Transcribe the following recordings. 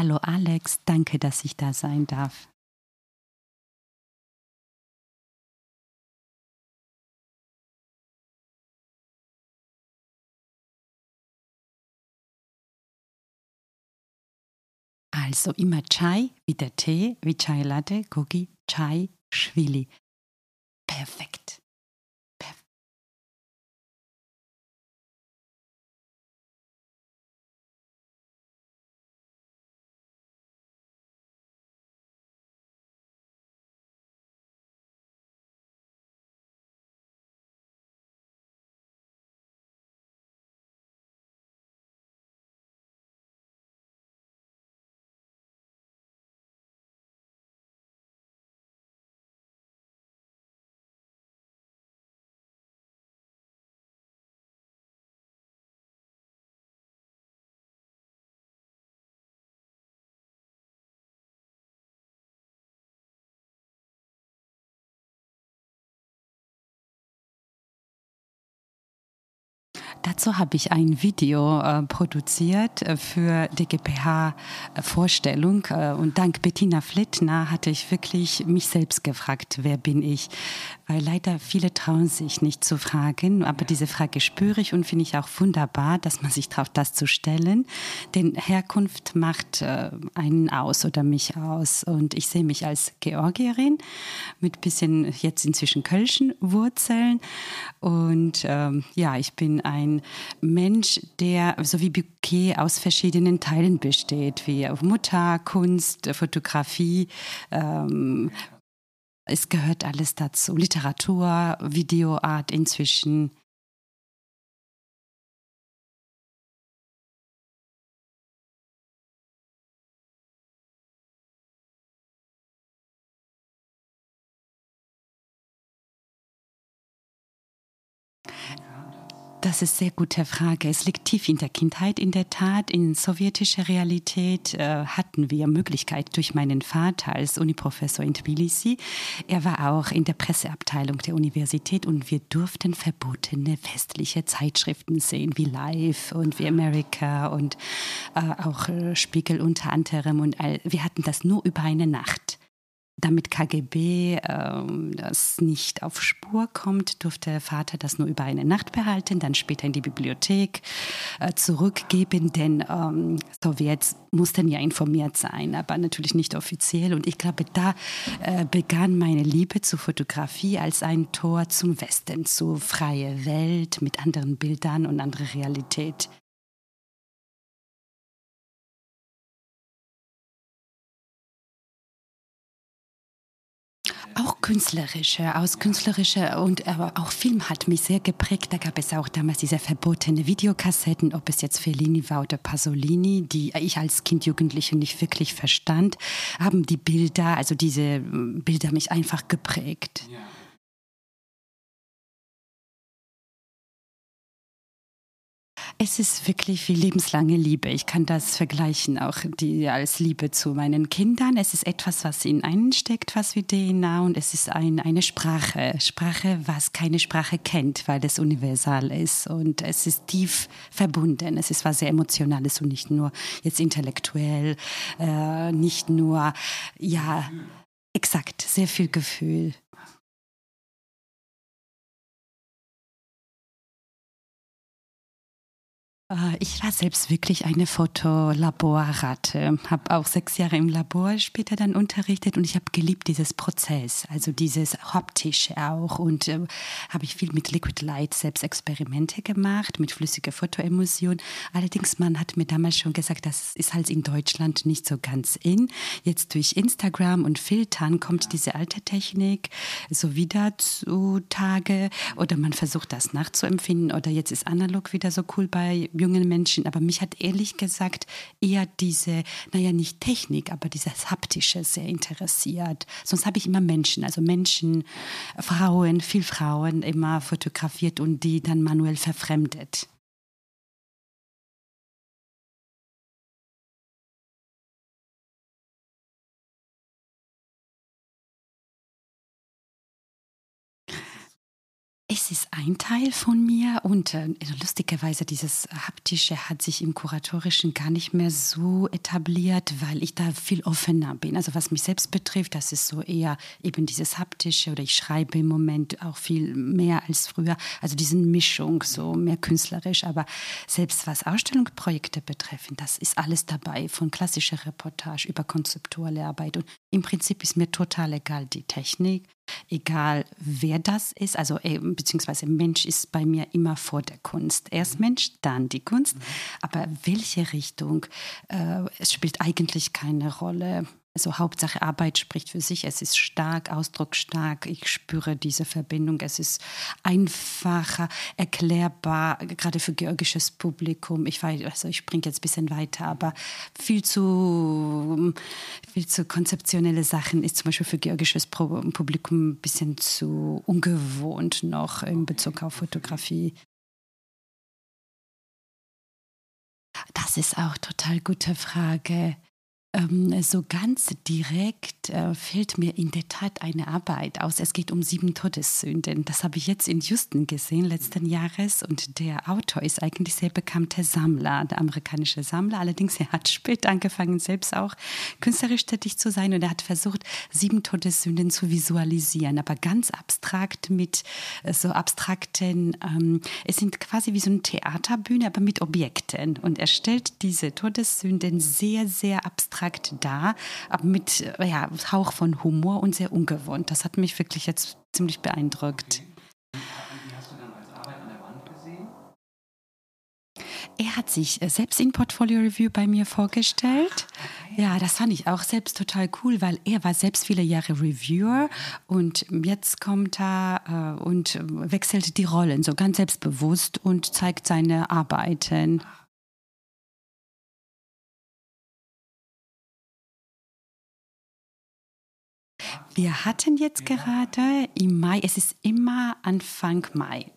Hallo Alex, danke, dass ich da sein darf. Also immer Chai wie der Tee, wie Chai Latte, Gogi, Chai, Schwili. Perfekt. Dazu habe ich ein Video äh, produziert äh, für die GPH-Vorstellung. Äh, und dank Bettina Flittner hatte ich wirklich mich selbst gefragt, wer bin ich? Weil leider viele trauen sich nicht zu fragen. Aber diese Frage spüre ich und finde ich auch wunderbar, dass man sich traut, das zu stellen. Denn Herkunft macht äh, einen aus oder mich aus. Und ich sehe mich als Georgierin mit bisschen jetzt inzwischen Kölschen Wurzeln. Und ähm, ja, ich bin ein Mensch, der so wie Bouquet aus verschiedenen Teilen besteht, wie Mutter, Kunst, Fotografie. Ähm, es gehört alles dazu. Literatur, Videoart inzwischen. Das ist eine sehr gute Frage. Es liegt tief in der Kindheit. In der Tat, in sowjetischer Realität äh, hatten wir Möglichkeit durch meinen Vater als Uniprofessor in Tbilisi. Er war auch in der Presseabteilung der Universität und wir durften verbotene westliche Zeitschriften sehen, wie Life und wie America und äh, auch äh, Spiegel unter anderem. Und all, wir hatten das nur über eine Nacht damit KGB äh, das nicht auf Spur kommt, durfte Vater das nur über eine Nacht behalten, dann später in die Bibliothek äh, zurückgeben, denn ähm, Sowjets mussten ja informiert sein, aber natürlich nicht offiziell. Und ich glaube, da äh, begann meine Liebe zur Fotografie als ein Tor zum Westen, zur freie Welt mit anderen Bildern und anderer Realität. Künstlerische, aus künstlerischer und aber auch Film hat mich sehr geprägt. Da gab es auch damals diese verbotene Videokassetten, ob es jetzt Fellini war oder Pasolini, die ich als Kind, Jugendliche nicht wirklich verstand, haben die Bilder, also diese Bilder mich einfach geprägt. Ja. Es ist wirklich wie lebenslange Liebe. Ich kann das vergleichen, auch die als Liebe zu meinen Kindern. Es ist etwas, was in einen steckt, was wie DNA und es ist ein, eine Sprache. Sprache, was keine Sprache kennt, weil es universal ist und es ist tief verbunden. Es ist was sehr Emotionales und nicht nur jetzt intellektuell, äh, nicht nur, ja, exakt, sehr viel Gefühl. Ich war selbst wirklich eine Fotolaborratte, habe auch sechs Jahre im Labor später dann unterrichtet und ich habe geliebt dieses Prozess, also dieses haptische auch und äh, habe ich viel mit Liquid Light selbst Experimente gemacht, mit flüssiger Fotoemulsion. Allerdings, man hat mir damals schon gesagt, das ist halt in Deutschland nicht so ganz in. Jetzt durch Instagram und Filtern kommt diese alte Technik so wieder zutage oder man versucht das nachzuempfinden oder jetzt ist analog wieder so cool bei jungen Menschen. Aber mich hat ehrlich gesagt eher diese, naja, nicht Technik, aber dieses Haptische sehr interessiert. Sonst habe ich immer Menschen, also Menschen, Frauen, viel Frauen immer fotografiert und die dann manuell verfremdet. Ein Teil von mir und äh, lustigerweise dieses haptische hat sich im kuratorischen gar nicht mehr so etabliert, weil ich da viel offener bin. Also was mich selbst betrifft, das ist so eher eben dieses haptische oder ich schreibe im Moment auch viel mehr als früher. Also diese Mischung, so mehr künstlerisch, aber selbst was Ausstellungsprojekte betreffen, das ist alles dabei, von klassischer Reportage über konzeptuelle Arbeit und im Prinzip ist mir total egal die Technik, egal wer das ist, also äh, beziehungsweise Mensch ist bei mir immer vor der Kunst. Erst Mensch, dann die Kunst. Aber welche Richtung, äh, es spielt eigentlich keine Rolle. Also Hauptsache Arbeit spricht für sich. Es ist stark, ausdrucksstark. Ich spüre diese Verbindung. Es ist einfacher, erklärbar, gerade für georgisches Publikum. Ich weiß, also ich springe jetzt ein bisschen weiter, aber viel zu, viel zu konzeptionelle Sachen ist zum Beispiel für georgisches Publikum ein bisschen zu ungewohnt noch in Bezug auf Fotografie. Das ist auch total gute Frage. Ähm, so ganz direkt äh, fällt mir in der Tat eine Arbeit aus. Es geht um sieben Todessünden. Das habe ich jetzt in Houston gesehen, letzten Jahres. Und der Autor ist eigentlich sehr bekannter Sammler, der amerikanische Sammler. Allerdings, er hat später angefangen, selbst auch künstlerisch tätig zu sein. Und er hat versucht, sieben Todessünden zu visualisieren, aber ganz abstrakt mit äh, so abstrakten, ähm, es sind quasi wie so eine Theaterbühne, aber mit Objekten. Und er stellt diese Todessünden sehr, sehr abstrakt abstrakt da, aber mit ja, Hauch von Humor und sehr ungewohnt. Das hat mich wirklich jetzt ziemlich beeindruckt. Er hat sich äh, selbst in Portfolio Review bei mir vorgestellt. Ja, das fand ich auch selbst total cool, weil er war selbst viele Jahre Reviewer und jetzt kommt er äh, und wechselt die Rollen so ganz selbstbewusst und zeigt seine Arbeiten. Wir hatten jetzt gerade im Mai, es ist immer Anfang Mai.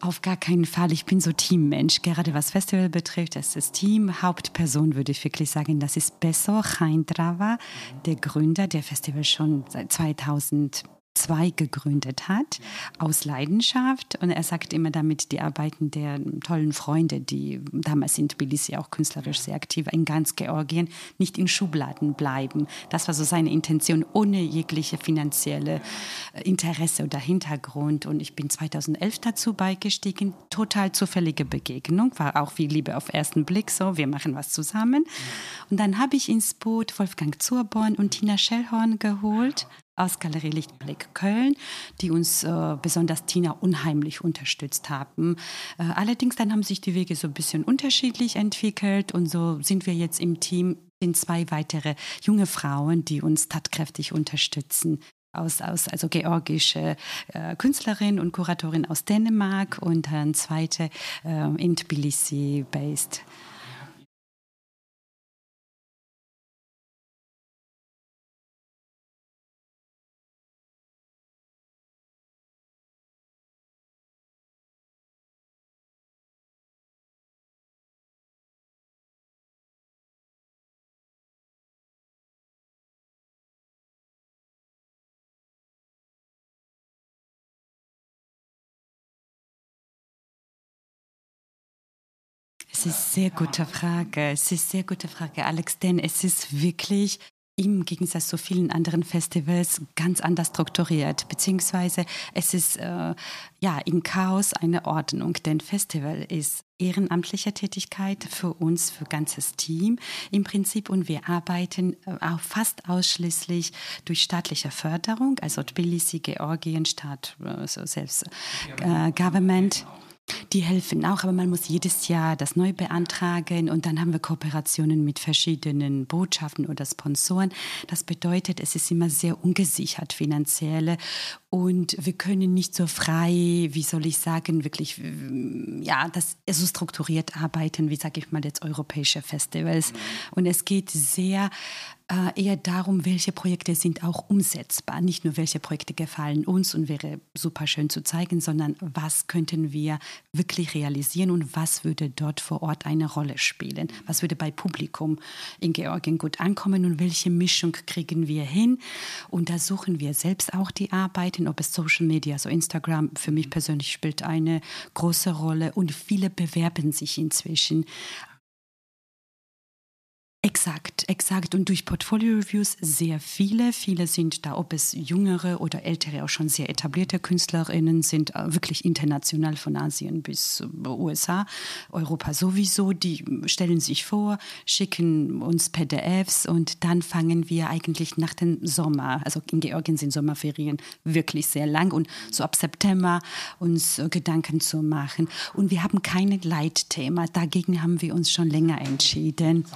Auf gar keinen Fall. Ich bin so Teammensch. Gerade was Festival betrifft, das ist das Team. Hauptperson würde ich wirklich sagen, das ist Beso Heindrava, der Gründer der Festival schon seit 2000. 2 gegründet hat, aus Leidenschaft. Und er sagt immer damit, die Arbeiten der tollen Freunde, die damals in Tbilisi auch künstlerisch sehr aktiv in ganz Georgien, nicht in Schubladen bleiben. Das war so seine Intention, ohne jegliche finanzielle äh, Interesse oder Hintergrund. Und ich bin 2011 dazu beigestiegen. Total zufällige Begegnung, war auch wie Liebe auf ersten Blick so, wir machen was zusammen. Und dann habe ich ins Boot Wolfgang Zurborn und Tina Schellhorn geholt aus Galerie Lichtblick Köln, die uns äh, besonders Tina unheimlich unterstützt haben. Äh, allerdings dann haben sich die Wege so ein bisschen unterschiedlich entwickelt und so sind wir jetzt im Team in zwei weitere junge Frauen, die uns tatkräftig unterstützen. Aus, aus, also georgische äh, Künstlerin und Kuratorin aus Dänemark und eine zweite äh, in Tbilisi based. Es ist eine sehr gute Frage. Es ist sehr gute Frage, Alex, denn es ist wirklich im Gegensatz zu vielen anderen Festivals ganz anders strukturiert, beziehungsweise es ist äh, ja in Chaos eine Ordnung, denn Festival ist ehrenamtliche Tätigkeit für uns, für ganzes Team im Prinzip und wir arbeiten äh, auch fast ausschließlich durch staatliche Förderung, also Tbilisi, Georgien, Staat, also selbst äh, Government. Die helfen auch, aber man muss jedes Jahr das neu beantragen und dann haben wir Kooperationen mit verschiedenen Botschaften oder Sponsoren. Das bedeutet, es ist immer sehr ungesichert finanziell und wir können nicht so frei, wie soll ich sagen, wirklich, ja, das so strukturiert arbeiten, wie sage ich mal jetzt europäische Festivals. Und es geht sehr äh, eher darum, welche Projekte sind auch umsetzbar. Nicht nur, welche Projekte gefallen uns und wäre super schön zu zeigen, sondern was könnten wir wirklich realisieren und was würde dort vor Ort eine Rolle spielen. Was würde bei Publikum in Georgien gut ankommen und welche Mischung kriegen wir hin. Und da suchen wir selbst auch die Arbeiten, ob es Social Media, so Instagram für mich persönlich spielt eine große Rolle und viele bewerben sich inzwischen Exakt, exakt. Und durch Portfolio-Reviews sehr viele. Viele sind da, ob es jüngere oder ältere, auch schon sehr etablierte Künstlerinnen sind, äh, wirklich international von Asien bis äh, USA, Europa sowieso. Die stellen sich vor, schicken uns PDFs und dann fangen wir eigentlich nach dem Sommer, also in Georgien sind Sommerferien wirklich sehr lang und so ab September uns äh, Gedanken zu machen. Und wir haben kein Leitthema. Dagegen haben wir uns schon länger entschieden.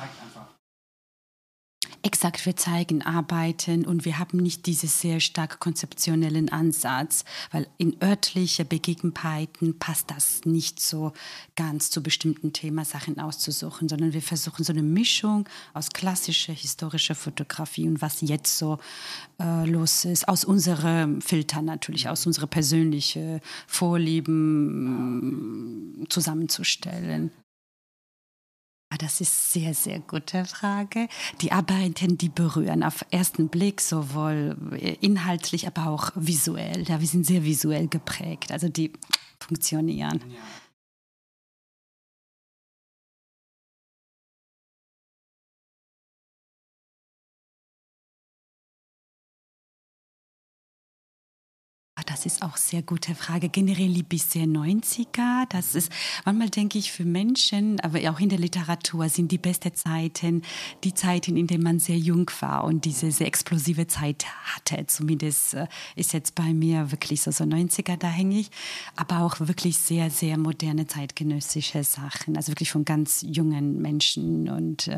Exakt, wir zeigen Arbeiten und wir haben nicht diesen sehr stark konzeptionellen Ansatz, weil in örtliche Begebenheiten passt das nicht so ganz zu bestimmten Themasachen auszusuchen, sondern wir versuchen so eine Mischung aus klassischer historischer Fotografie und was jetzt so äh, los ist, aus unserem Filter natürlich, aus unseren persönlichen Vorlieben zusammenzustellen. Ah, das ist sehr, sehr gute Frage. Die Arbeiten, die berühren auf ersten Blick sowohl inhaltlich, aber auch visuell. Ja, wir sind sehr visuell geprägt, also die funktionieren. Ja. Das ist auch sehr gute Frage. Generell liebe ich sehr 90er. Das ist, manchmal denke ich, für Menschen, aber auch in der Literatur sind die besten Zeiten die Zeiten, in denen man sehr jung war und diese sehr explosive Zeit hatte. Zumindest äh, ist jetzt bei mir wirklich so, so 90er, da hänge ich. Aber auch wirklich sehr, sehr moderne zeitgenössische Sachen. Also wirklich von ganz jungen Menschen und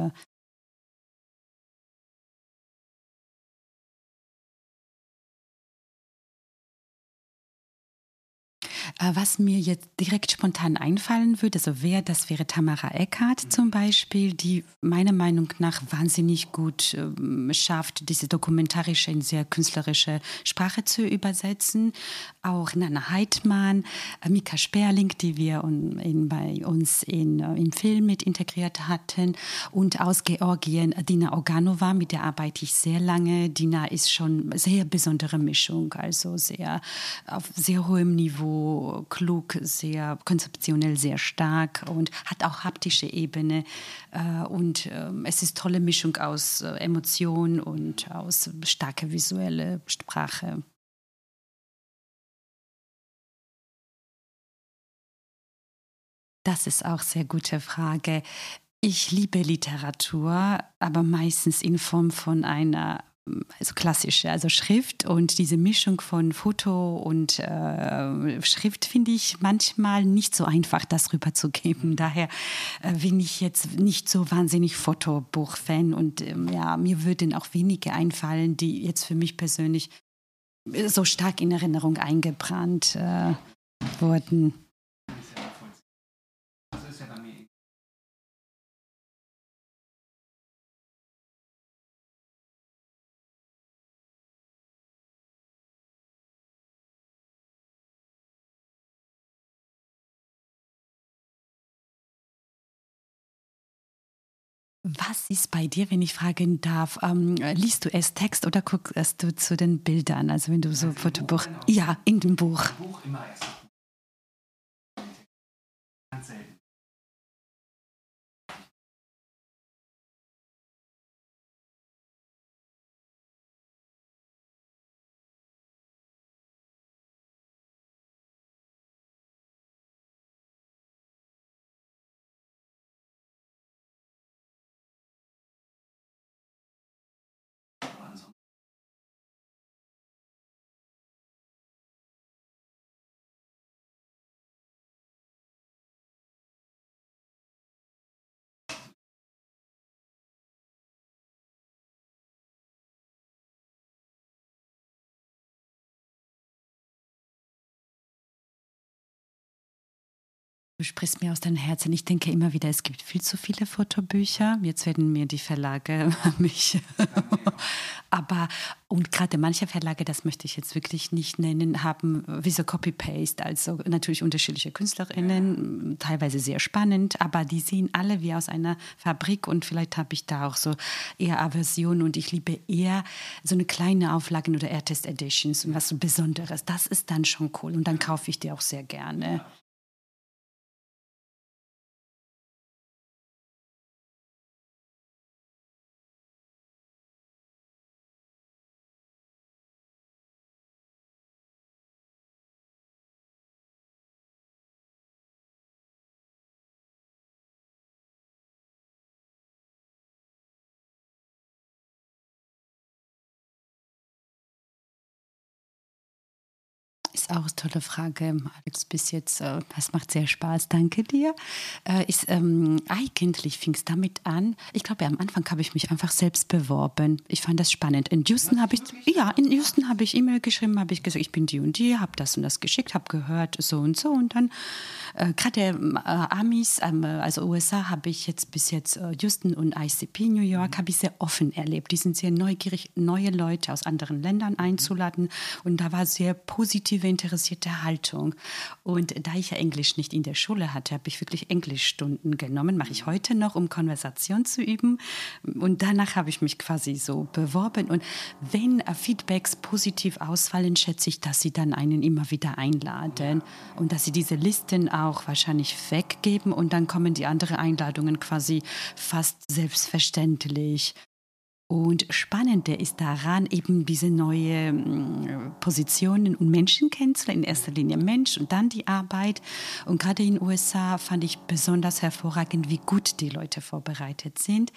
was mir jetzt direkt spontan einfallen würde, also wer, das wäre Tamara Eckhardt zum Beispiel, die meiner Meinung nach wahnsinnig gut äh, schafft, diese dokumentarische in sehr künstlerische Sprache zu übersetzen. Auch Nana Heidmann, äh, Mika Sperling, die wir un, in, bei uns in, äh, im Film mit integriert hatten. Und aus Georgien Dina Organova, mit der arbeite ich sehr lange. Dina ist schon sehr besondere Mischung, also sehr auf sehr hohem Niveau klug, sehr konzeptionell, sehr stark und hat auch haptische Ebene. Äh, und ähm, es ist tolle Mischung aus äh, Emotion und aus starke visuelle Sprache. Das ist auch sehr gute Frage. Ich liebe Literatur, aber meistens in Form von einer also klassische, also Schrift und diese Mischung von Foto und äh, Schrift finde ich manchmal nicht so einfach, das rüberzugeben. Daher äh, bin ich jetzt nicht so wahnsinnig Fotobuch-Fan und ähm, ja, mir würden auch wenige einfallen, die jetzt für mich persönlich so stark in Erinnerung eingebrannt äh, wurden. Was ist bei dir, wenn ich fragen darf? Ähm, liest du erst Text oder guckst du zu den Bildern? Also wenn du so also Fotobuch. Genau. Ja, in dem Buch. Buch immer erst. Du sprichst mir aus deinem Herzen. Ich denke immer wieder, es gibt viel zu viele Fotobücher. Jetzt werden mir die Verlage mich. Aber, und gerade manche Verlage, das möchte ich jetzt wirklich nicht nennen, haben wie so Copy-Paste. Also natürlich unterschiedliche KünstlerInnen, ja. teilweise sehr spannend, aber die sehen alle wie aus einer Fabrik und vielleicht habe ich da auch so eher Aversion und ich liebe eher so eine kleine Auflagen oder Artist Editions und was so Besonderes. Das ist dann schon cool und dann kaufe ich die auch sehr gerne. Ja. Ist auch eine tolle Frage, Alex, bis jetzt. Äh, das macht sehr Spaß, danke dir. Äh, ist, ähm, eigentlich fing es damit an, ich glaube, am Anfang habe ich mich einfach selbst beworben. Ich fand das spannend. In Houston habe ich, ja, in Houston habe ich E-Mail geschrieben, habe ich gesagt, ich bin die und die, habe das und das geschickt, habe gehört, so und so. Und dann, äh, gerade äh, Amis, ähm, also USA, habe ich jetzt bis jetzt Houston und ICP New York, habe ich sehr offen erlebt. Die sind sehr neugierig, neue Leute aus anderen Ländern einzuladen. Und da war sehr positive interessierte Haltung. Und da ich ja Englisch nicht in der Schule hatte, habe ich wirklich Englischstunden genommen, mache ich heute noch, um Konversation zu üben. Und danach habe ich mich quasi so beworben. Und wenn Feedbacks positiv ausfallen, schätze ich, dass sie dann einen immer wieder einladen und dass sie diese Listen auch wahrscheinlich weggeben und dann kommen die anderen Einladungen quasi fast selbstverständlich. Und spannende ist daran, eben diese neue mm, Positionen und Menschen kennenzulernen. In erster Linie Mensch und dann die Arbeit. Und gerade in den USA fand ich besonders hervorragend, wie gut die Leute vorbereitet sind.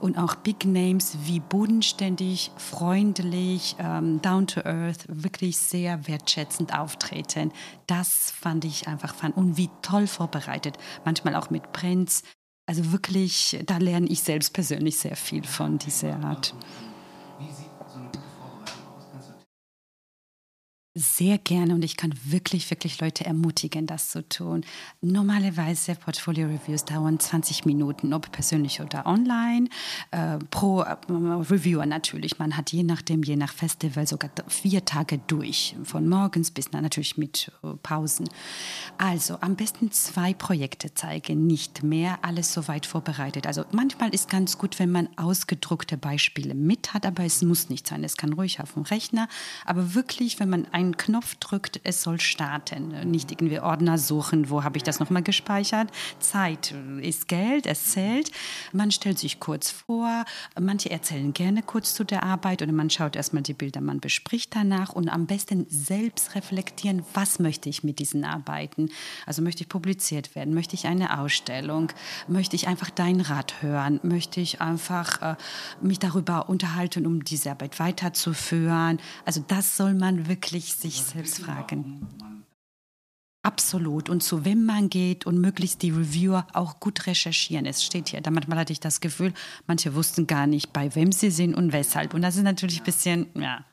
Und auch Big Names wie bodenständig, freundlich, ähm, down to earth, wirklich sehr wertschätzend auftreten. Das fand ich einfach fun. Und wie toll vorbereitet. Manchmal auch mit Prinz also wirklich, da lerne ich selbst persönlich sehr viel von dieser Art. Sehr gerne und ich kann wirklich, wirklich Leute ermutigen, das zu tun. Normalerweise Portfolio-Reviews dauern 20 Minuten, ob persönlich oder online. Äh, pro äh, Reviewer natürlich. Man hat je nachdem, je nach Festival sogar vier Tage durch, von morgens bis na, natürlich mit äh, Pausen. Also am besten zwei Projekte zeigen, nicht mehr, alles soweit vorbereitet. Also manchmal ist ganz gut, wenn man ausgedruckte Beispiele mit hat, aber es muss nicht sein. Es kann ruhig auf dem Rechner, aber wirklich, wenn man ein einen Knopf drückt, es soll starten. Nicht irgendwie Ordner suchen, wo habe ich das nochmal gespeichert. Zeit ist Geld, es zählt. Man stellt sich kurz vor, manche erzählen gerne kurz zu der Arbeit oder man schaut erstmal die Bilder, man bespricht danach und am besten selbst reflektieren, was möchte ich mit diesen Arbeiten. Also möchte ich publiziert werden, möchte ich eine Ausstellung, möchte ich einfach deinen Rat hören, möchte ich einfach äh, mich darüber unterhalten, um diese Arbeit weiterzuführen. Also das soll man wirklich sich selbst fragen. Absolut. Und zu wem man geht und möglichst die Reviewer auch gut recherchieren. Es steht hier. Da manchmal hatte ich das Gefühl, manche wussten gar nicht, bei wem sie sind und weshalb. Und das ist natürlich ein bisschen, ja,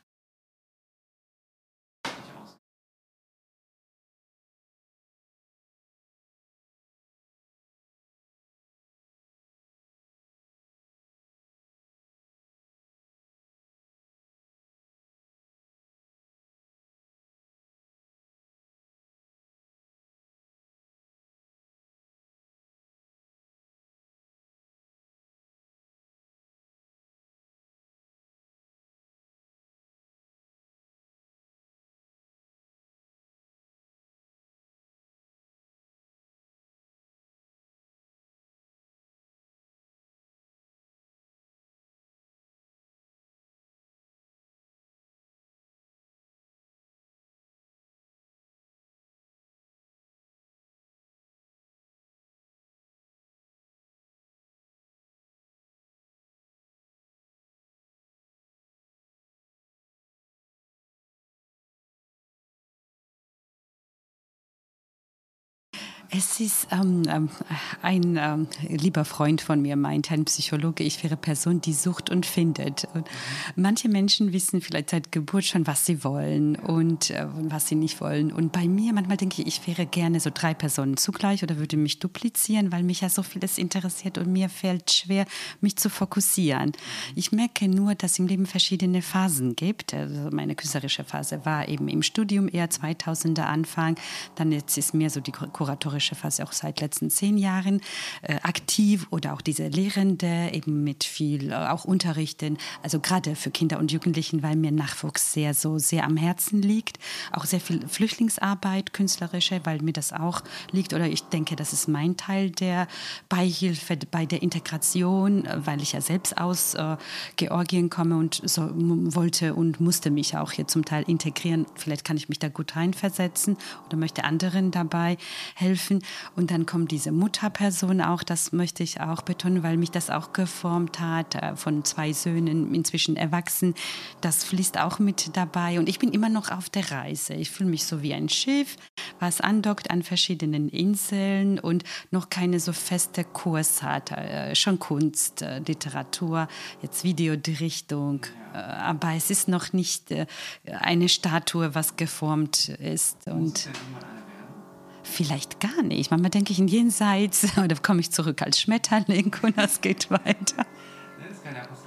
Es ist ähm, ähm, ein ähm, lieber Freund von mir meint, ein Psychologe, ich wäre Person, die sucht und findet. Und manche Menschen wissen vielleicht seit Geburt schon, was sie wollen und äh, was sie nicht wollen. Und bei mir manchmal denke ich, ich wäre gerne so drei Personen zugleich oder würde mich duplizieren, weil mich ja so vieles interessiert und mir fällt schwer, mich zu fokussieren. Ich merke nur, dass im Leben verschiedene Phasen gibt. Also meine künstlerische Phase war eben im Studium eher 2000er Anfang, dann jetzt ist mir so die kuratorische künstlerische Phase auch seit letzten zehn Jahren äh, aktiv oder auch diese Lehrende eben mit viel äh, auch Unterrichten, also gerade für Kinder und Jugendlichen, weil mir Nachwuchs sehr so sehr am Herzen liegt, auch sehr viel Flüchtlingsarbeit, künstlerische, weil mir das auch liegt. Oder ich denke, das ist mein Teil der Beihilfe bei der Integration, weil ich ja selbst aus äh, Georgien komme und so wollte und musste mich auch hier zum Teil integrieren. Vielleicht kann ich mich da gut reinversetzen oder möchte anderen dabei helfen helfen. Und dann kommt diese Mutterperson auch, das möchte ich auch betonen, weil mich das auch geformt hat, äh, von zwei Söhnen, inzwischen erwachsen. Das fließt auch mit dabei. Und ich bin immer noch auf der Reise. Ich fühle mich so wie ein Schiff, was andockt an verschiedenen Inseln und noch keine so feste Kurs hat. Äh, schon Kunst, äh, Literatur, jetzt Videodichtung. Aber es ist noch nicht eine Statue, was geformt ist. Und vielleicht gar nicht. Manchmal denke ich in Jenseits oder komme ich zurück als Schmetterling und das geht weiter. Das kann ja passieren.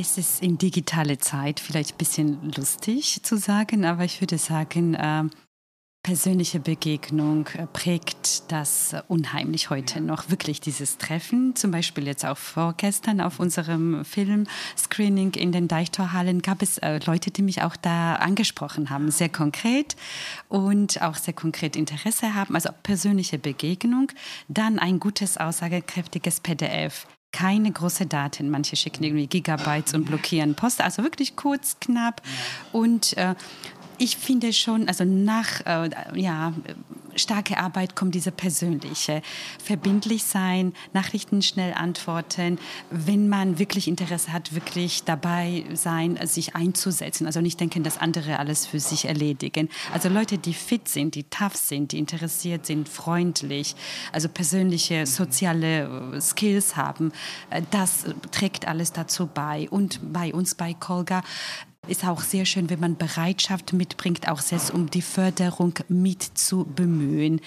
Es ist in digitale Zeit vielleicht ein bisschen lustig zu sagen, aber ich würde sagen, äh, persönliche Begegnung äh, prägt das unheimlich heute noch. Wirklich dieses Treffen, zum Beispiel jetzt auch vorgestern auf unserem Film-Screening in den Deichtorhallen gab es äh, Leute, die mich auch da angesprochen haben, sehr konkret und auch sehr konkret Interesse haben. Also persönliche Begegnung, dann ein gutes, aussagekräftiges PDF keine große Daten. Manche schicken irgendwie Gigabytes und blockieren Post. Also wirklich kurz, knapp. Und äh, ich finde schon, also nach äh, ja, starke Arbeit kommt diese persönliche. Verbindlich sein, Nachrichten schnell antworten, wenn man wirklich Interesse hat, wirklich dabei sein, sich einzusetzen. Also nicht denken, dass andere alles für sich erledigen. Also Leute, die fit sind, die tough sind, die interessiert sind, freundlich, also persönliche, soziale äh, Skills haben, äh, das trägt alles dazu bei. Und bei uns bei Kolga ist auch sehr schön, wenn man Bereitschaft mitbringt, auch selbst um die Förderung mit zu bemühen.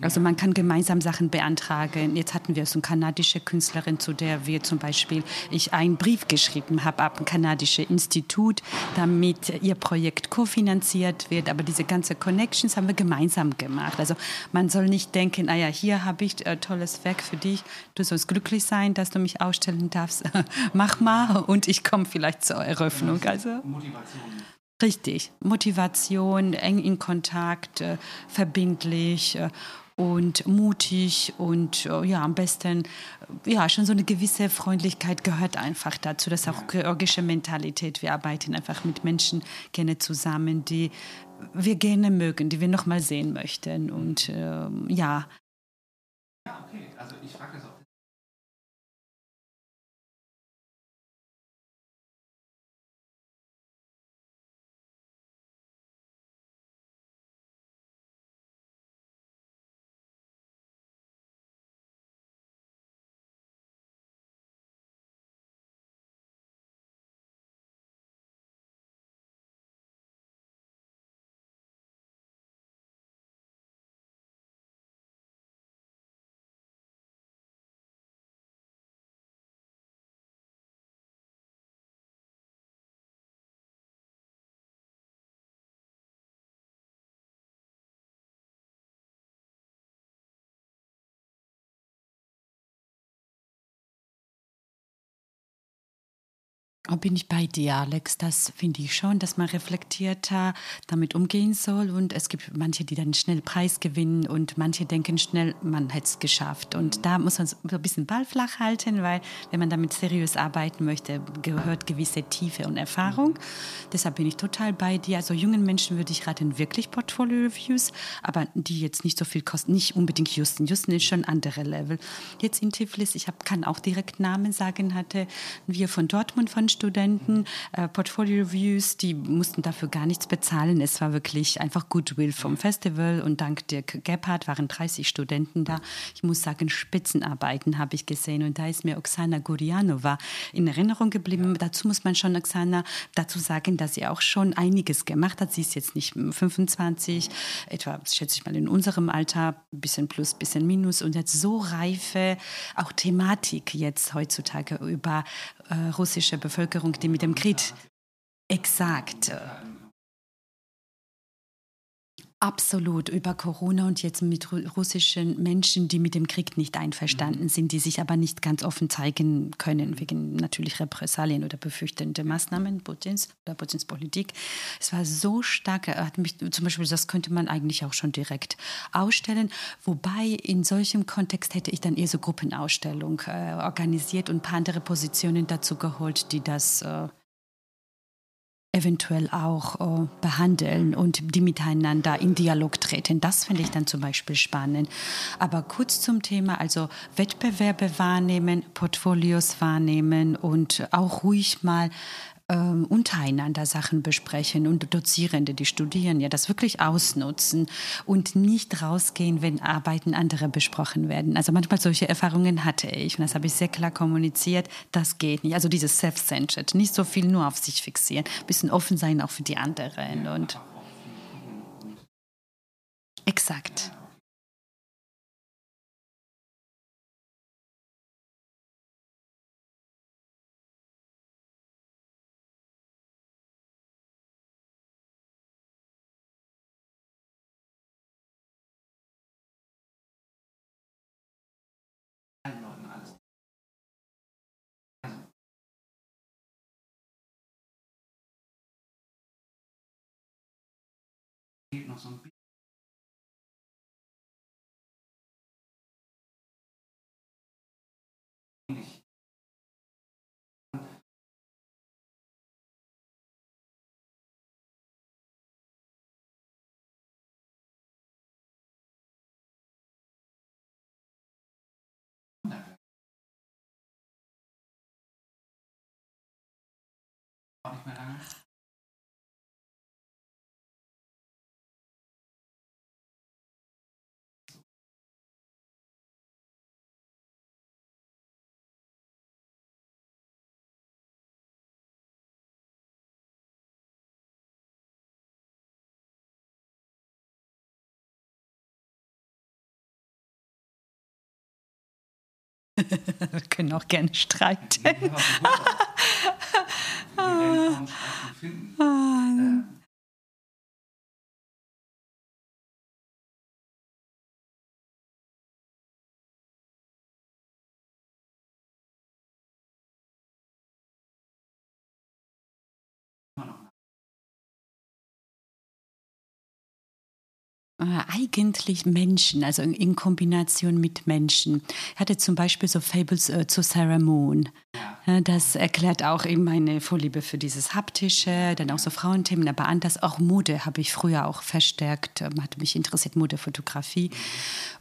Also man kann gemeinsam Sachen beantragen. Jetzt hatten wir so eine kanadische Künstlerin, zu der wir zum Beispiel ich einen Brief geschrieben habe ab ein kanadisches Institut, damit ihr Projekt kofinanziert wird. Aber diese ganze Connections haben wir gemeinsam gemacht. Also man soll nicht denken, naja, ah hier habe ich ein äh, tolles Werk für dich. Du sollst glücklich sein, dass du mich ausstellen darfst. Mach mal und ich komme vielleicht zur Eröffnung. Also Motivation. Richtig, Motivation, eng in Kontakt, äh, verbindlich äh, und mutig und äh, ja, am besten, ja, schon so eine gewisse Freundlichkeit gehört einfach dazu. Das ist auch georgische Mentalität. Wir arbeiten einfach mit Menschen gerne zusammen, die wir gerne mögen, die wir nochmal sehen möchten und ähm, ja. Ja, okay, bin ich bei dir, Alex? Das finde ich schon, dass man reflektierter damit umgehen soll. Und es gibt manche, die dann schnell Preis gewinnen und manche denken schnell, man hätte es geschafft. Und da muss man so ein bisschen Ball flach halten, weil wenn man damit seriös arbeiten möchte, gehört gewisse Tiefe und Erfahrung. Deshalb bin ich total bei dir. Also jungen Menschen würde ich raten, wirklich Portfolio-Reviews, aber die jetzt nicht so viel kosten, nicht unbedingt Justin. Justin ist schon andere Level. Jetzt in Tiflis, ich hab, kann auch direkt Namen sagen, hatte wir von Dortmund von Studenten, äh, Portfolio-Reviews, die mussten dafür gar nichts bezahlen. Es war wirklich einfach Goodwill vom Festival und dank Dirk Gebhardt waren 30 Studenten da. Ich muss sagen, Spitzenarbeiten habe ich gesehen und da ist mir Oksana Gurianova in Erinnerung geblieben. Dazu muss man schon Oksana dazu sagen, dass sie auch schon einiges gemacht hat. Sie ist jetzt nicht 25, etwa, schätze ich mal, in unserem Alter, bisschen plus, bisschen minus und hat so reife, auch Thematik jetzt heutzutage über äh, russische Bevölkerung, die mit dem Krieg exakt äh, Absolut, über Corona und jetzt mit russischen Menschen, die mit dem Krieg nicht einverstanden mhm. sind, die sich aber nicht ganz offen zeigen können, wegen natürlich Repressalien oder befürchtende Maßnahmen Putins oder Putins Politik. Es war so stark, er hat mich zum Beispiel, das könnte man eigentlich auch schon direkt ausstellen. Wobei in solchem Kontext hätte ich dann eher so Gruppenausstellung äh, organisiert und ein paar andere Positionen dazu geholt, die das äh, eventuell auch äh, behandeln und die miteinander in Dialog treten. Das finde ich dann zum Beispiel spannend. Aber kurz zum Thema, also Wettbewerbe wahrnehmen, Portfolios wahrnehmen und auch ruhig mal ähm, untereinander Sachen besprechen und Dozierende, die studieren, ja, das wirklich ausnutzen und nicht rausgehen, wenn Arbeiten anderer besprochen werden. Also manchmal solche Erfahrungen hatte ich und das habe ich sehr klar kommuniziert, das geht nicht. Also dieses Self-Centered, nicht so viel nur auf sich fixieren, ein bisschen offen sein auch für die anderen und exakt. Noch so ein bisschen. Nicht mehr lange. Wir können auch gerne streiten. Ja, eigentlich Menschen, also in, Kombination mit Menschen. Ich hatte zum Beispiel so Fables äh, zu Sarah Moon. Ja, das erklärt auch eben meine Vorliebe für dieses Haptische, dann auch so Frauenthemen, aber anders auch Mode habe ich früher auch verstärkt, ähm, hat mich interessiert, Modefotografie.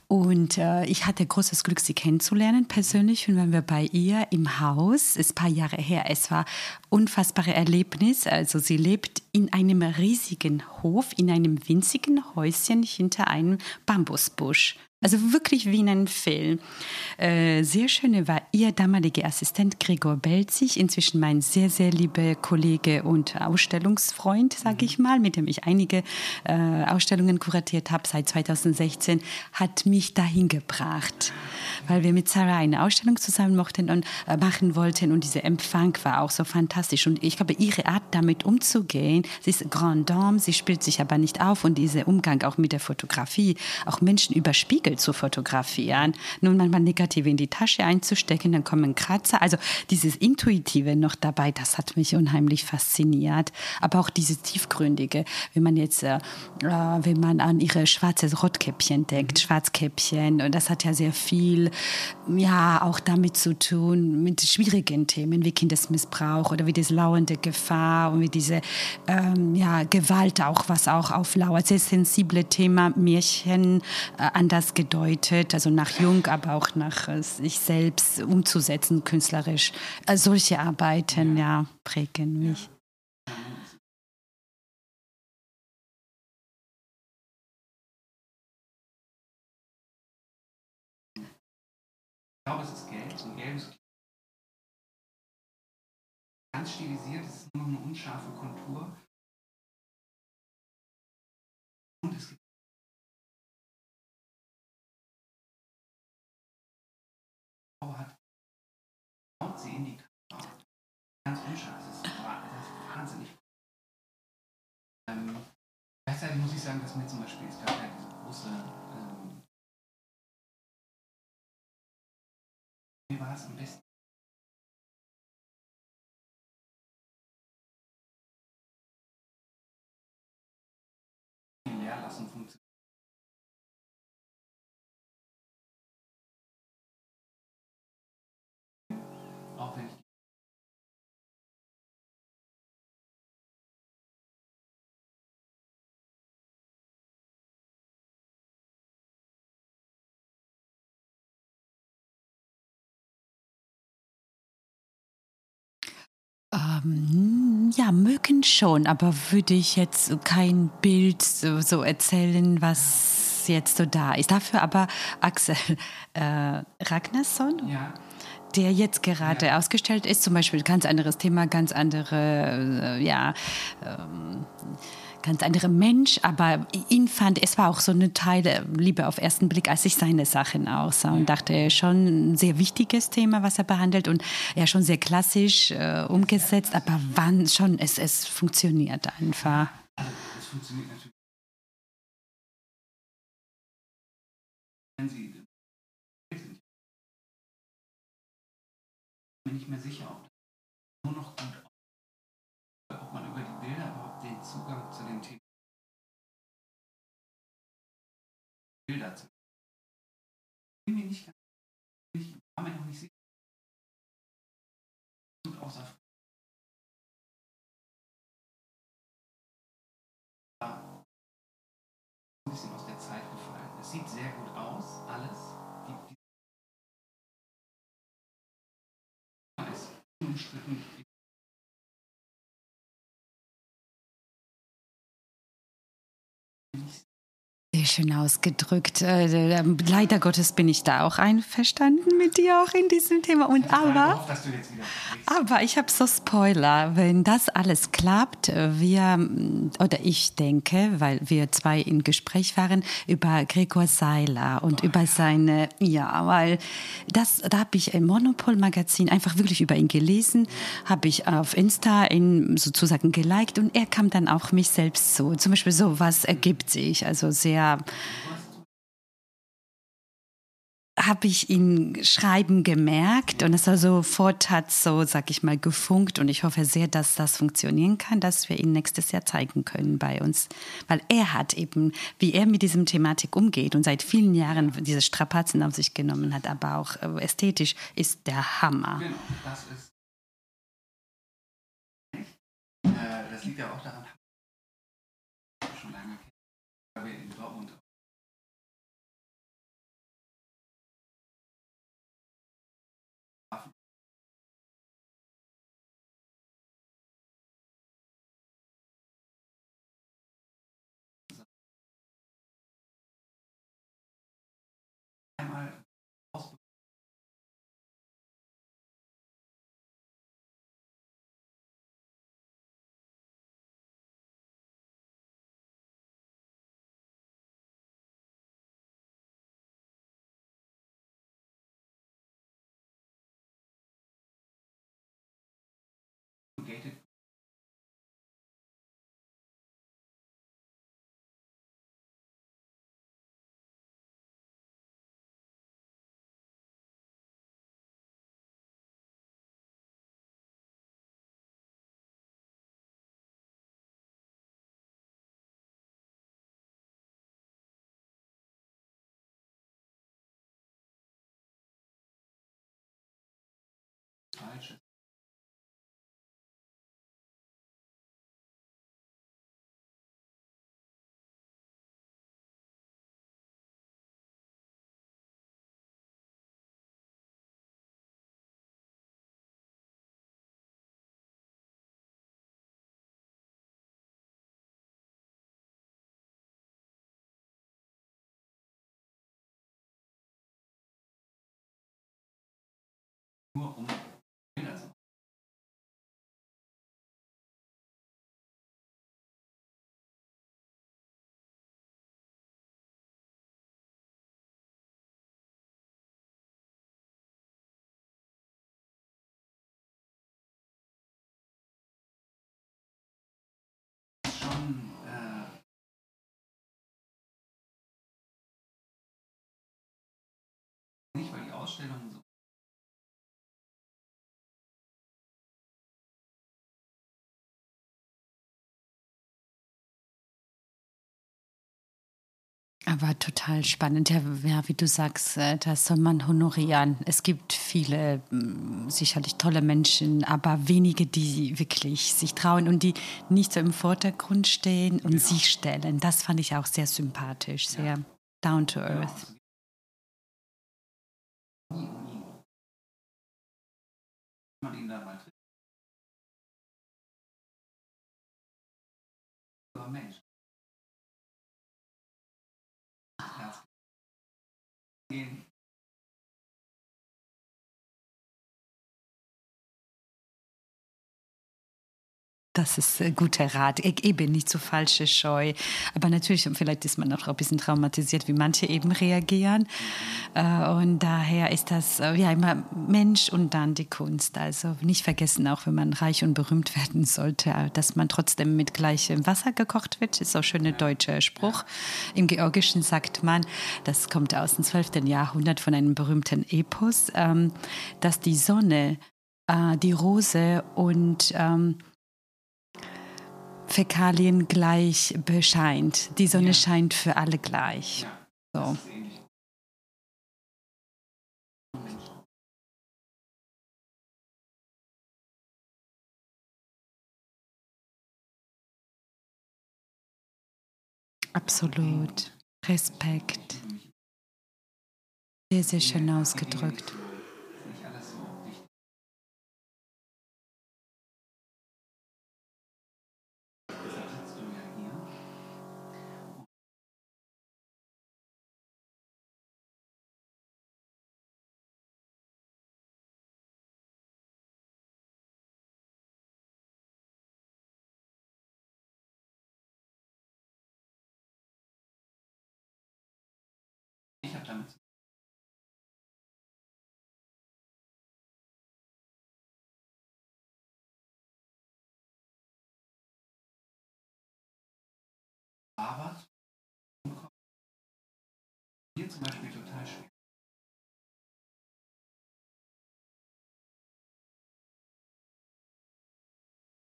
Und äh, ich hatte großes Glück, sie kennenzulernen persönlich. Und wenn wir bei ihr im Haus, ist ein paar Jahre her, es war unfassbare Erlebnis. Also sie lebt in einem riesigen Hof, in einem winzigen Häuschen hinter einem Bambusbusch. Also wirklich wie in einem Film. Äh, sehr schöne war ihr damaliger Assistent Gregor Belzig, inzwischen mein sehr, sehr lieber Kollege und Ausstellungsfreund, sage ich mal, mit dem ich einige äh, Ausstellungen kuratiert habe seit 2016, hat mich dahin gebracht, weil wir mit Sarah eine Ausstellung zusammen mochten und äh, machen wollten und dieser Empfang war auch so fantastisch. Und ich glaube, ihre Art damit umzugehen, sie ist Grand Dame, sie spielt sich aber nicht auf und dieser Umgang auch mit der Fotografie, auch Menschen überspiegelt Spiegel zu fotografieren. Nun manchmal negative in die Tasche einzustecken, dann kommen Kratzer. Also dieses Intuitive noch dabei, das hat mich unheimlich fasziniert. Aber auch dieses Tiefgründige, wenn man jetzt, äh, wenn man an ihre schwarze Rotkäppchen denkt, Schwarzkäppchen, und das hat ja sehr viel, ja, auch damit zu tun, mit schwierigen Themen wie Kindesmissbrauch oder wie das lauernde Gefahr und wie diese ähm, ja, Gewalt auch, was auch auflauert. Sehr sensible Thema, Märchen äh, anders gedeutet, also nach Jung, aber auch nach äh, sich selbst umzusetzen, künstlerisch. Äh, solche Arbeiten, ja, prägen mich. Ich glaube, es ist gelb, so ein gelbes ganz stilisiert, es ist nur noch eine unscharfe Kontur. Und es gibt hat haut sie in die Kamera. Ganz unscharf. Das ist, wahnsinnig. Ähm, gleichzeitig muss ich sagen, dass mir zum Beispiel, es gab ja diese große ähm, mir war es am besten Leerlassen funktioniert. Ähm, ja, mögen schon, aber würde ich jetzt kein Bild so, so erzählen, was jetzt so da ist. Dafür aber Axel äh, Ragnarsson. ja, der jetzt gerade Ja. ausgestellt ist, zum Beispiel ganz anderes Thema, ganz andere, äh, ja, ähm, ganz anderer Mensch, aber ihn fand, es war auch so eine Teil Liebe auf ersten Blick, als ich seine Sachen aussah und dachte, schon ein sehr wichtiges Thema, was er behandelt und ja, schon sehr klassisch äh, umgesetzt, aber wann schon, es, es funktioniert einfach. das funktioniert natürlich. Wenn Sie bin ich mir sicher, ob das nur noch gut ob man über die Zugang zu dem Thema Bilder zu bin mir nicht ganz ich war mir noch nicht sicher. Und außer ein bisschen aus der Zeit gefallen. Es sieht sehr gut aus, alles. Die, die ist Peace. Sehr schön ausgedrückt. Äh, leider Gottes bin ich da auch einverstanden mit dir auch in diesem Thema. Und aber. Aber ich habe so Spoiler, wenn das alles klappt, wir, oder ich denke, weil wir zwei im Gespräch waren, über Gregor Seiler und über seine, ja, weil das, da habe ich im Monopol-Magazin einfach wirklich über ihn gelesen, habe ich auf Insta ihn sozusagen geliked und er kam dann auch mich selbst so. Zum Beispiel so, was ergibt sich, also sehr habe ich ihn schreiben gemerkt und es war sofort hat so, sag ich mal, gefunkt und ich hoffe sehr, dass das funktionieren kann, dass wir ihn nächstes Jahr zeigen können bei uns, weil er hat eben, wie er mit diesem Thematik umgeht und seit vielen Jahren diese Strapazen auf sich genommen hat, aber auch äh, ästhetisch ist der Hammer. Genau, das ist. Äh, das liegt ja auch daran, schon lange kennen, weil elongated nur um äh, nicht, weil die Ausstellungen so Aber total spannend. Ja, ja, wie du sagst, äh, das soll man honorieren. Es gibt viele sicherlich tolle Menschen, aber wenige, die wirklich sich trauen und die nicht so im Vordergrund stehen und genau. sich stellen. Das fand ich auch sehr sympathisch, sehr ja. down to earth. Man ihn da Das ist ein guter Rat. Ich, bin nicht so falsche Scheu. Aber natürlich, vielleicht ist man auch ein bisschen traumatisiert, wie manche eben reagieren. Äh, und daher ist das äh, ja immer Mensch und dann die Kunst. Also nicht vergessen, auch wenn man reich und berühmt werden sollte, äh, dass man trotzdem mit gleichem Wasser gekocht wird. Das ist auch ein schöner deutscher Spruch. Im Georgischen sagt man, das kommt aus dem 12. Jahrhundert von einem berühmten Epos, ähm, dass die Sonne, die Rose und ähm, Fäkalien gleich bescheint. Die Sonne ja. scheint für alle gleich. So. Absolut. Respekt. Sehr, sehr schön ausgedrückt. Aber hier zum Beispiel total schwer.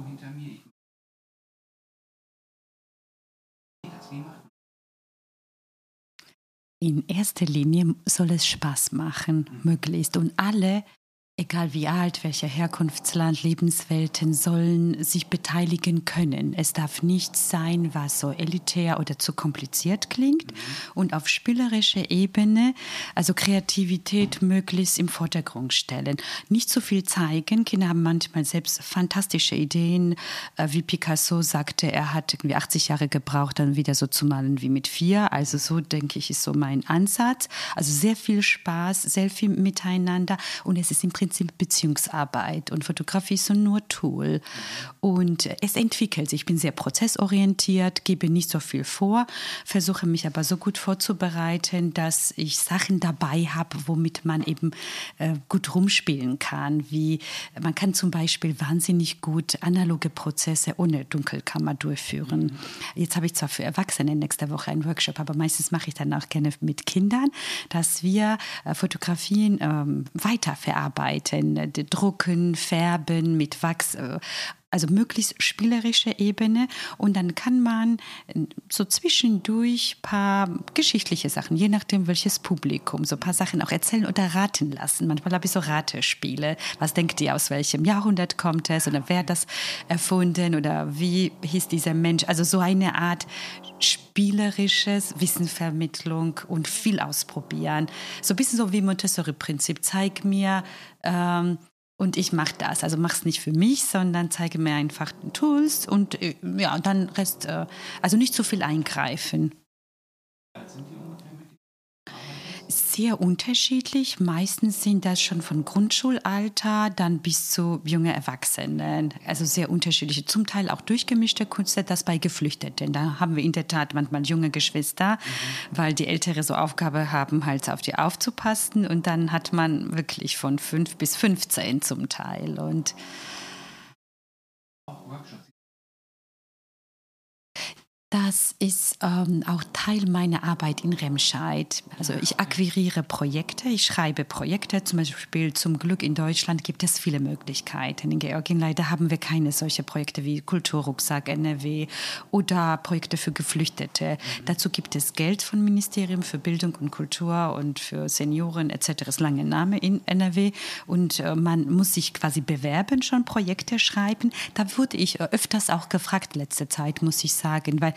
Hinter mir, ich in erster Linie soll es Spaß machen, möglichst. Und alle egal wie alt, welcher Herkunftsland, Lebenswelten sollen sich beteiligen können. Es darf nichts sein, was so elitär oder zu kompliziert klingt und auf spielerischer Ebene, also Kreativität möglichst im Vordergrund stellen. Nicht zu so viel zeigen. Kinder haben manchmal selbst fantastische Ideen, äh, wie Picasso sagte, er hat irgendwie 80 Jahre gebraucht, dann wieder so zu malen wie mit vier. Also so denke ich, ist so mein Ansatz. Also sehr viel Spaß, sehr viel miteinander und es ist im Prinzip Beziehungsarbeit und Fotografie ist nur Tool. Und es entwickelt sich. Ich bin sehr prozessorientiert, gebe nicht so viel vor, versuche mich aber so gut vorzubereiten, dass ich Sachen dabei habe, womit man eben äh, gut rumspielen kann. Wie man kann zum Beispiel wahnsinnig gut analoge Prozesse ohne Dunkelkammer durchführen. Jetzt habe ich zwar für Erwachsene nächste Woche einen Workshop, aber meistens mache ich dann auch gerne mit Kindern, dass wir äh, Fotografien ähm, weiterverarbeiten arbeiten, drucken, färben mit Wachs, äh, also möglichst spielerische Ebene und dann kann man äh, so zwischendurch paar geschichtliche Sachen, je nachdem welches Publikum, so paar Sachen auch erzählen oder raten lassen. Manchmal habe ich so Ratespiele. Was denkt ihr, aus welchem Jahrhundert kommt es oder wer hat das erfunden oder wie hieß dieser Mensch? Also so eine Art spielerisches Wissenvermittlung und viel ausprobieren. So ein bisschen so wie Montessori-Prinzip. Zeig mir, ähm, und ich mache das. Also mach es nicht für mich, sondern zeige mir einfach Tools und äh, ja, dann Rest, äh, also nicht zu viel eingreifen. Sehr unterschiedlich. Meistens sind das schon von Grundschulalter dann bis zu junge Erwachsenen. Also sehr unterschiedliche, zum Teil auch durchgemischte Künste, das bei Geflüchteten. Da haben wir in der Tat manchmal junge Geschwister, mhm. weil die Ältere so Aufgabe haben, halt auf die aufzupassen. Und dann hat man wirklich von fünf bis 15 zum Teil. Und Das ist ähm, auch Teil meiner Arbeit in Remscheid. Also ich akquiriere Projekte, ich schreibe Projekte. Zum Beispiel zum Glück in Deutschland gibt es viele Möglichkeiten. In Georgien leider haben wir keine solche Projekte wie Kulturrucksack NRW oder Projekte für Geflüchtete. Mhm. Dazu gibt es Geld vom Ministerium für Bildung und Kultur und für Senioren etc. Das ist lange Name in NRW und äh, man muss sich quasi bewerben, schon Projekte schreiben. Da wurde ich öfters auch gefragt letzte Zeit, muss ich sagen, weil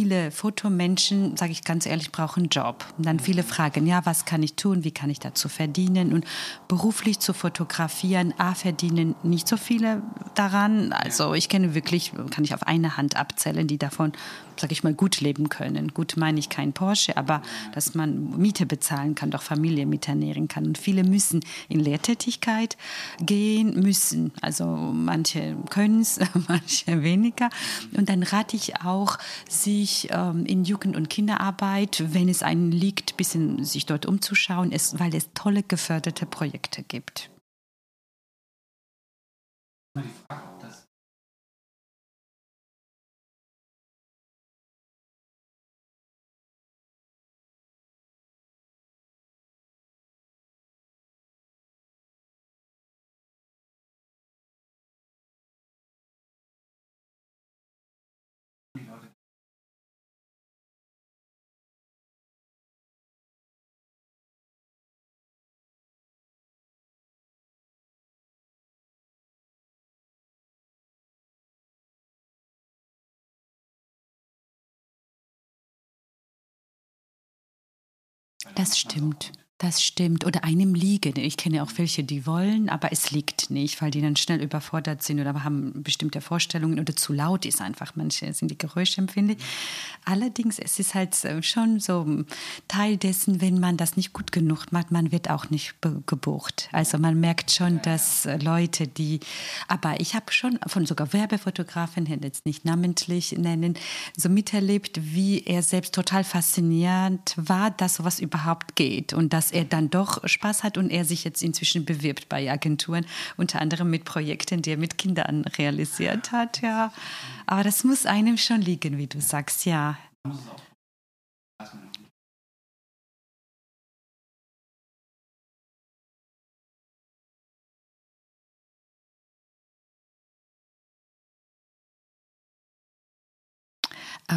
Viele Fotomenschen, sage ich ganz ehrlich, brauchen einen Job. Und dann viele fragen, ja, was kann ich tun, wie kann ich dazu verdienen? Und beruflich zu fotografieren, A, verdienen nicht so viele daran. Also ich kenne wirklich, kann ich auf eine Hand abzählen, die davon sage ich mal, gut leben können. Gut meine ich kein Porsche, aber dass man Miete bezahlen kann, doch Familie miternähren kann. Und viele müssen in Lehrtätigkeit gehen, müssen. Also manche können es, manche weniger. Und dann rate ich auch, sich ähm, in Jugend- und Kinderarbeit, wenn es einen liegt, ein bisschen sich dort umzuschauen, ist, weil es tolle geförderte Projekte gibt. Die Das stimmt. Das stimmt. Oder einem liegen. Ich kenne auch welche, die wollen, aber es liegt nicht, weil die dann schnell überfordert sind oder haben bestimmte Vorstellungen oder zu laut ist einfach. Manche sind die Geräusche empfindlich. Allerdings, es ist halt schon so Teil dessen, wenn man das nicht gut genug macht, man wird auch nicht gebucht. Also man merkt schon, dass Leute, die, aber ich habe schon von sogar Werbefotografen, jetzt nicht namentlich nennen, so miterlebt, wie er selbst total faszinierend war, dass sowas überhaupt geht und dass dass er dann doch Spaß hat und er sich jetzt inzwischen bewirbt bei Agenturen, unter anderem mit Projekten, die er mit Kindern realisiert hat. Ja, aber das muss einem schon liegen, wie du sagst, ja.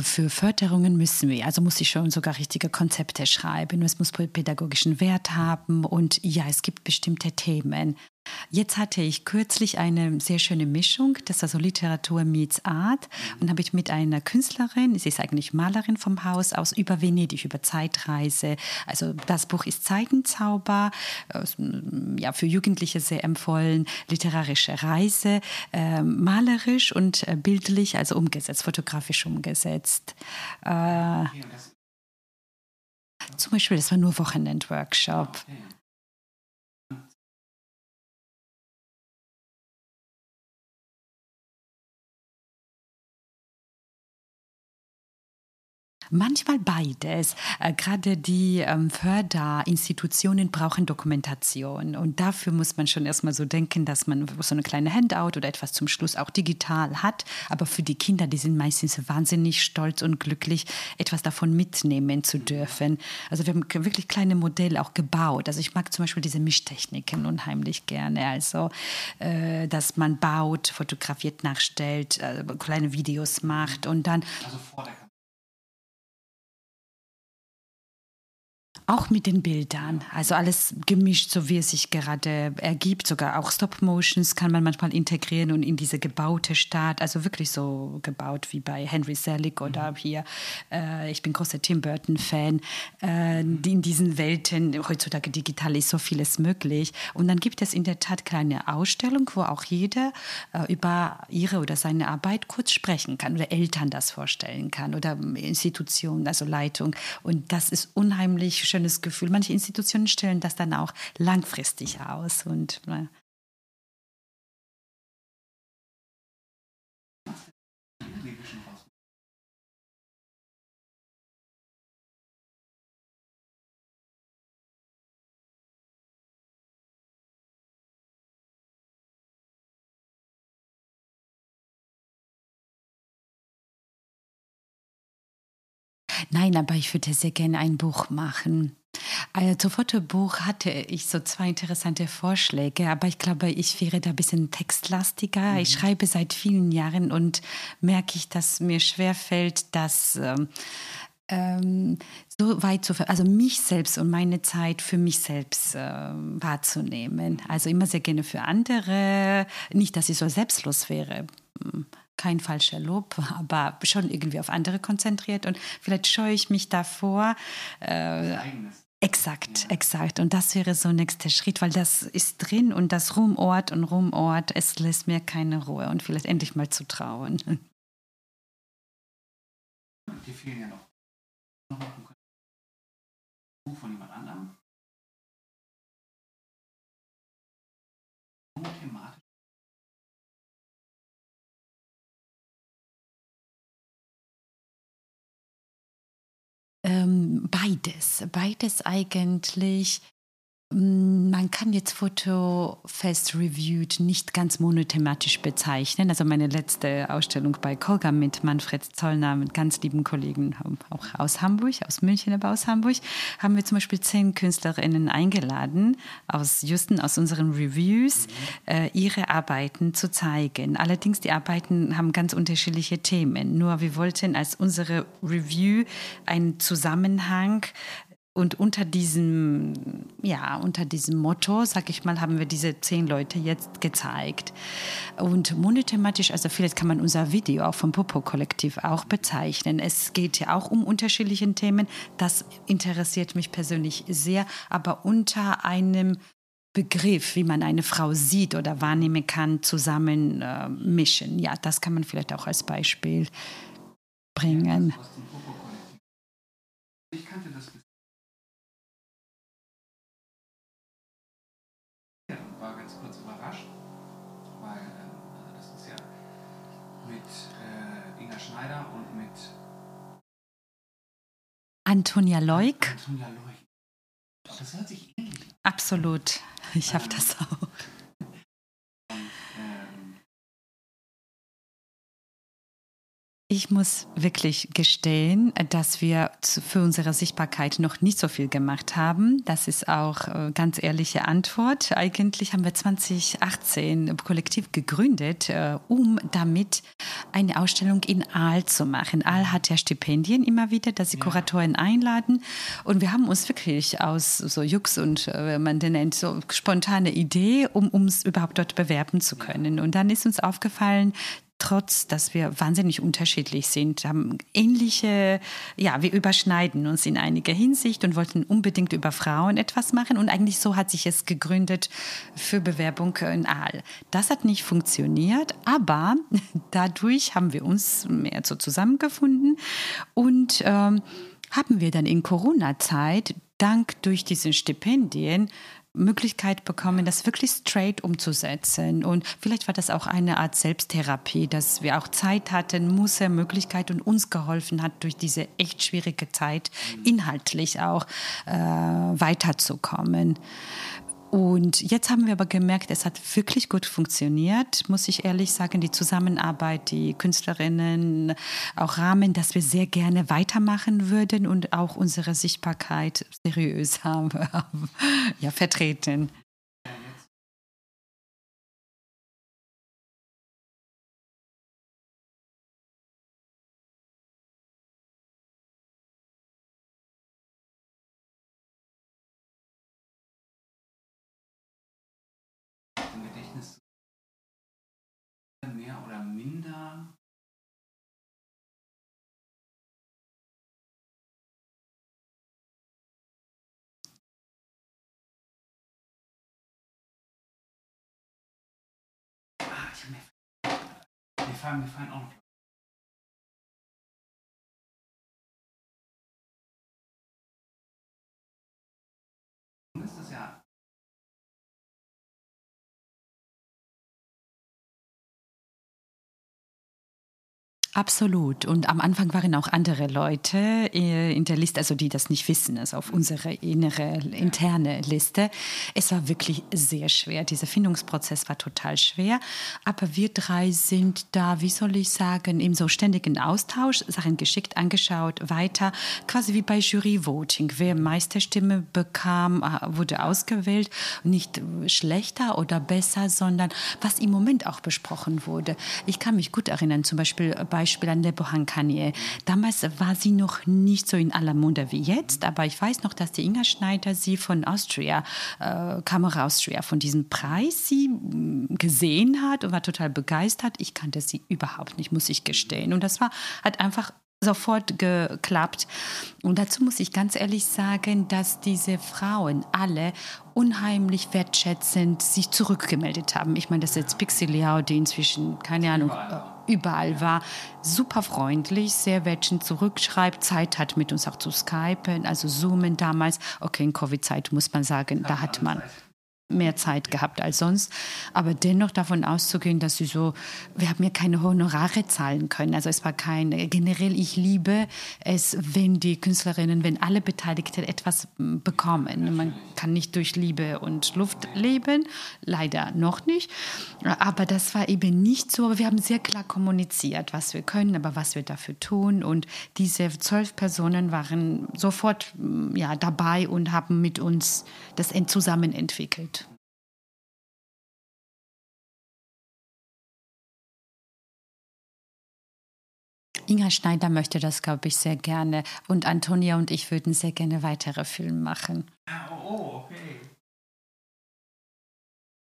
Für Förderungen müssen wir, also muss ich schon sogar richtige Konzepte schreiben. Es muss pädagogischen Wert haben und ja, es gibt bestimmte Themen. Jetzt hatte ich kürzlich eine sehr schöne Mischung, das ist also Literatur meets Art. Und habe ich mit einer Künstlerin, sie ist eigentlich Malerin vom Haus aus, über Venedig, über Zeitreise. Also das Buch ist Zeitenzauber, ja, für Jugendliche sehr empfohlen, literarische Reise, äh, malerisch und äh, bildlich, also umgesetzt, fotografisch umgesetzt. Äh, zum Beispiel, das war nur Wochenend-Workshop. Manchmal beides. Äh, gerade die ähm, Förderinstitutionen brauchen Dokumentation. Und dafür muss man schon erstmal so denken, dass man so eine kleine Handout oder etwas zum Schluss auch digital hat. Aber für die Kinder, die sind meistens wahnsinnig stolz und glücklich, etwas davon mitnehmen zu dürfen. Also wir haben wirklich kleine Modelle auch gebaut. Also ich mag zum Beispiel diese Mischtechniken unheimlich gerne. Also, äh, dass man baut, fotografiert, nachstellt, äh, kleine Videos macht und dann. Also vor der Auch mit den Bildern. Also alles gemischt, so wie es sich gerade ergibt. Sogar auch Stop-Motions kann man manchmal integrieren und in diese gebaute Stadt. Also wirklich so gebaut wie bei Henry Selick oder mhm. hier. Äh, ich bin großer Tim Burton-Fan. Äh, in diesen Welten, heutzutage digital ist so vieles möglich. Und dann gibt es in der Tat kleine Ausstellungen, wo auch jeder äh, über ihre oder seine Arbeit kurz sprechen kann oder Eltern das vorstellen kann oder Institutionen, also Leitung. Und das ist unheimlich schön schönes Gefühl. Manche Institutionen stellen das dann auch langfristig aus und Nein, aber ich würde sehr gerne ein Buch machen. Also zu Fotobuch hatte ich so zwei interessante Vorschläge, aber ich glaube, ich wäre da ein bisschen textlastiger. Mhm. Ich schreibe seit vielen Jahren und merke ich, dass mir schwerfällt, das ähm, ähm, so weit zu, also mich selbst und meine Zeit für mich selbst äh, wahrzunehmen. Also immer sehr gerne für andere. Nicht, dass ich so selbstlos wäre hm kein falscher Lob, aber schon irgendwie auf andere konzentriert und vielleicht scheue ich mich davor. Äh, Exakt, ja. exakt. Und das wäre so nächster Schritt, weil das ist drin und das Rumort und Rumort, es lässt mir keine Ruhe und vielleicht endlich mal zu trauen. Die fehlen ja noch. Noch ein Buch von jemand anderem. Thematisch Ähm, beides, beides eigentlich. Mm, man kann jetzt Fotofest Reviewed nicht ganz monothematisch bezeichnen. Also meine letzte Ausstellung bei Kolga mit Manfred Zollner, mit ganz lieben Kollegen auch aus Hamburg, aus München, aber aus Hamburg, haben wir zum Beispiel zehn KünstlerInnen eingeladen, aus Justen, aus unseren Reviews, äh, ihre Arbeiten zu zeigen. Allerdings, die Arbeiten haben ganz unterschiedliche Themen. Nur wir wollten als unsere Review einen Zusammenhang und unter diesem, ja, unter diesem Motto, sag ich mal, haben wir diese zehn Leute jetzt gezeigt. Und monothematisch, also vielleicht kann man unser Video auch vom Popo-Kollektiv auch bezeichnen. Es geht ja auch um unterschiedliche Themen. Das interessiert mich persönlich sehr, aber unter einem Begriff, wie man eine Frau sieht oder wahrnehmen kann, zusammen äh, mischen. Ja, das kann man vielleicht auch als Beispiel bringen. Ich kannte das Schneider und mit Antonia Leuk. Antonia Leuk. Das hört sich ähnlich an. Absolut. Ich habe das auch. Ich muss wirklich gestehen, dass wir für unsere Sichtbarkeit noch nicht so viel gemacht haben. Das ist auch äh, ganz ehrliche Antwort. Eigentlich haben wir 2018 Kollektiv gegründet, äh, um damit eine Ausstellung in Aal zu machen. Aal hat ja Stipendien immer wieder, dass sie Kuratoren einladen. Und wir haben uns wirklich aus so Jux und, äh, man den nennt, so spontane Idee, um uns überhaupt dort bewerben zu können. Und dann ist uns aufgefallen, trotz dass wir wahnsinnig unterschiedlich sind, haben ähnliche, ja, wir überschneiden uns in einiger Hinsicht und wollten unbedingt über Frauen etwas machen. Und eigentlich so hat sich es gegründet für Bewerbung in Aal. Das hat nicht funktioniert, aber dadurch haben wir uns mehr so zusammengefunden und ähm, haben wir dann in Corona-Zeit dank durch diese Stipendien Möglichkeit bekommen, das wirklich straight umzusetzen. Und vielleicht war das auch eine Art Selbsttherapie, dass wir auch Zeit hatten, Musse, Möglichkeit und uns geholfen hat, durch diese echt schwierige Zeit inhaltlich auch äh, weiterzukommen. Und jetzt haben wir aber gemerkt, es hat wirklich gut funktioniert, muss ich ehrlich sagen. Die Zusammenarbeit, die Künstlerinnen, auch Rahmen, dass wir sehr gerne weitermachen würden und auch unsere Sichtbarkeit seriös haben, ja, vertreten. Mir fallen auch Absolut. Und am Anfang waren auch andere Leute äh, in der Liste, also die das nicht wissen, also auf unsere innere, interne Liste. Es war wirklich sehr schwer. Dieser Findungsprozess war total schwer. Aber wir drei sind da, wie soll ich sagen, im so ständigen Austausch, Sachen geschickt angeschaut, weiter, quasi wie bei Jury-Voting. Wer Meisterstimme bekam, äh, wurde ausgewählt. Nicht schlechter oder besser, sondern was im Moment auch besprochen wurde. Ich kann mich gut erinnern, zum Beispiel Beispiel an der Bohankanie. Damals war sie noch nicht so in aller Munde wie jetzt, aber ich weiß noch, dass die Inga Schneider sie von Austria, äh, Kamera Austria, von diesem Preis sie mm, gesehen hat und war total begeistert. Ich kannte sie überhaupt nicht, muss ich gestehen. Und das war halt einfach sofort geklappt. Und dazu muss ich ganz ehrlich sagen, dass diese Frauen alle unheimlich wertschätzend sich zurückgemeldet haben. Ich meine, das ist jetzt Pixie Liao, die inzwischen, keine Ahnung, überall war, super freundlich, sehr wertschätzend zurückschreibt, Zeit hat mit uns auch zu skypen, also zoomen damals. Okay, in Covid-Zeit muss man sagen, da hat man mehr Zeit gehabt als sonst. Aber dennoch davon auszugehen, dass sie so, wir haben ja keine Honorare zahlen können. Also es war kein, generell, ich liebe es, wenn die Künstlerinnen, wenn alle Beteiligten etwas bekommen. Man kann nicht durch Liebe und Luft leben, leider noch nicht. Aber das war eben nicht so. Aber wir haben sehr klar kommuniziert, was wir können, aber was wir dafür tun. Und diese zwölf Personen waren sofort ja, dabei und haben mit uns das zusammen entwickelt. Inga Schneider möchte das, glaube ich, sehr gerne. Und Antonia und ich würden sehr gerne weitere Filme machen. Oh, okay.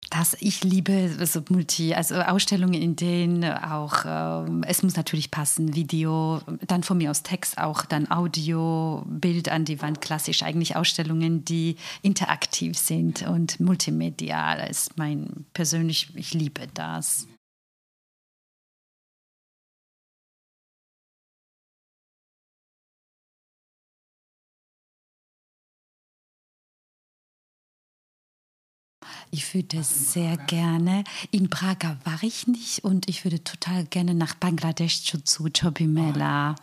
Das, ich liebe so Multi, also Ausstellungen, in denen auch, ähm, es muss natürlich passen, Video, dann von mir aus Text auch, dann Audio, Bild an die Wand, klassisch eigentlich Ausstellungen, die interaktiv sind und multimedial. Das ist mein persönlich, ich liebe das. Ich würde sehr gerne, in Praga war ich nicht und ich würde total gerne nach Bangladesch zu, Chobimela.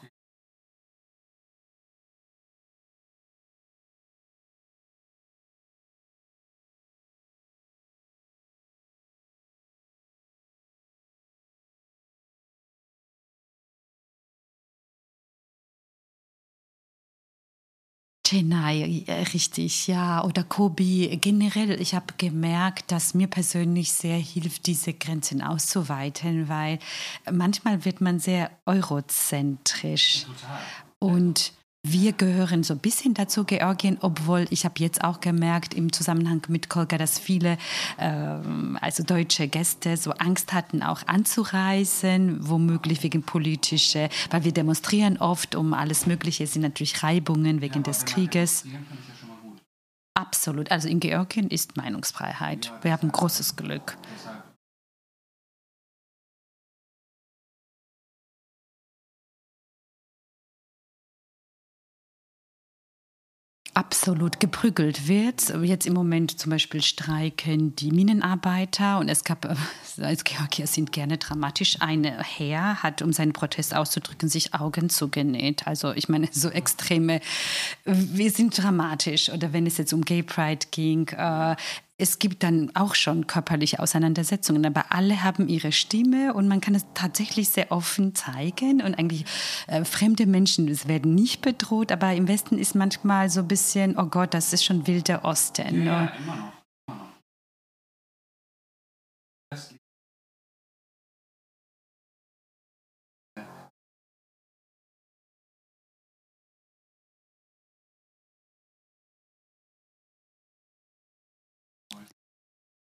Chennai, richtig, ja. Oder Kobi. Generell, ich habe gemerkt, dass mir persönlich sehr hilft, diese Grenzen auszuweiten, weil manchmal wird man sehr eurozentrisch. Total. Und wir gehören so ein bisschen dazu, Georgien, obwohl ich habe jetzt auch gemerkt im Zusammenhang mit Kolga, dass viele, äh, also deutsche Gäste, so Angst hatten, auch anzureisen, womöglich wegen politischer, weil wir demonstrieren oft um alles Mögliche, es sind natürlich Reibungen wegen ja, des Krieges. Absolut, also in Georgien ist Meinungsfreiheit. Wir haben großes Glück. Absolut geprügelt wird. Jetzt im Moment zum Beispiel streiken die Minenarbeiter und es gab, als Georgier sind gerne dramatisch, ein Herr hat, um seinen Protest auszudrücken, sich Augen zugenäht. Also ich meine, so extreme, wir sind dramatisch. Oder wenn es jetzt um Gay Pride ging, äh, es gibt dann auch schon körperliche Auseinandersetzungen, aber alle haben ihre Stimme und man kann es tatsächlich sehr offen zeigen und eigentlich äh, fremde Menschen es werden nicht bedroht, aber im Westen ist manchmal so ein bisschen, oh Gott, das ist schon wilder Osten. Ja, ja immer noch. Immer noch.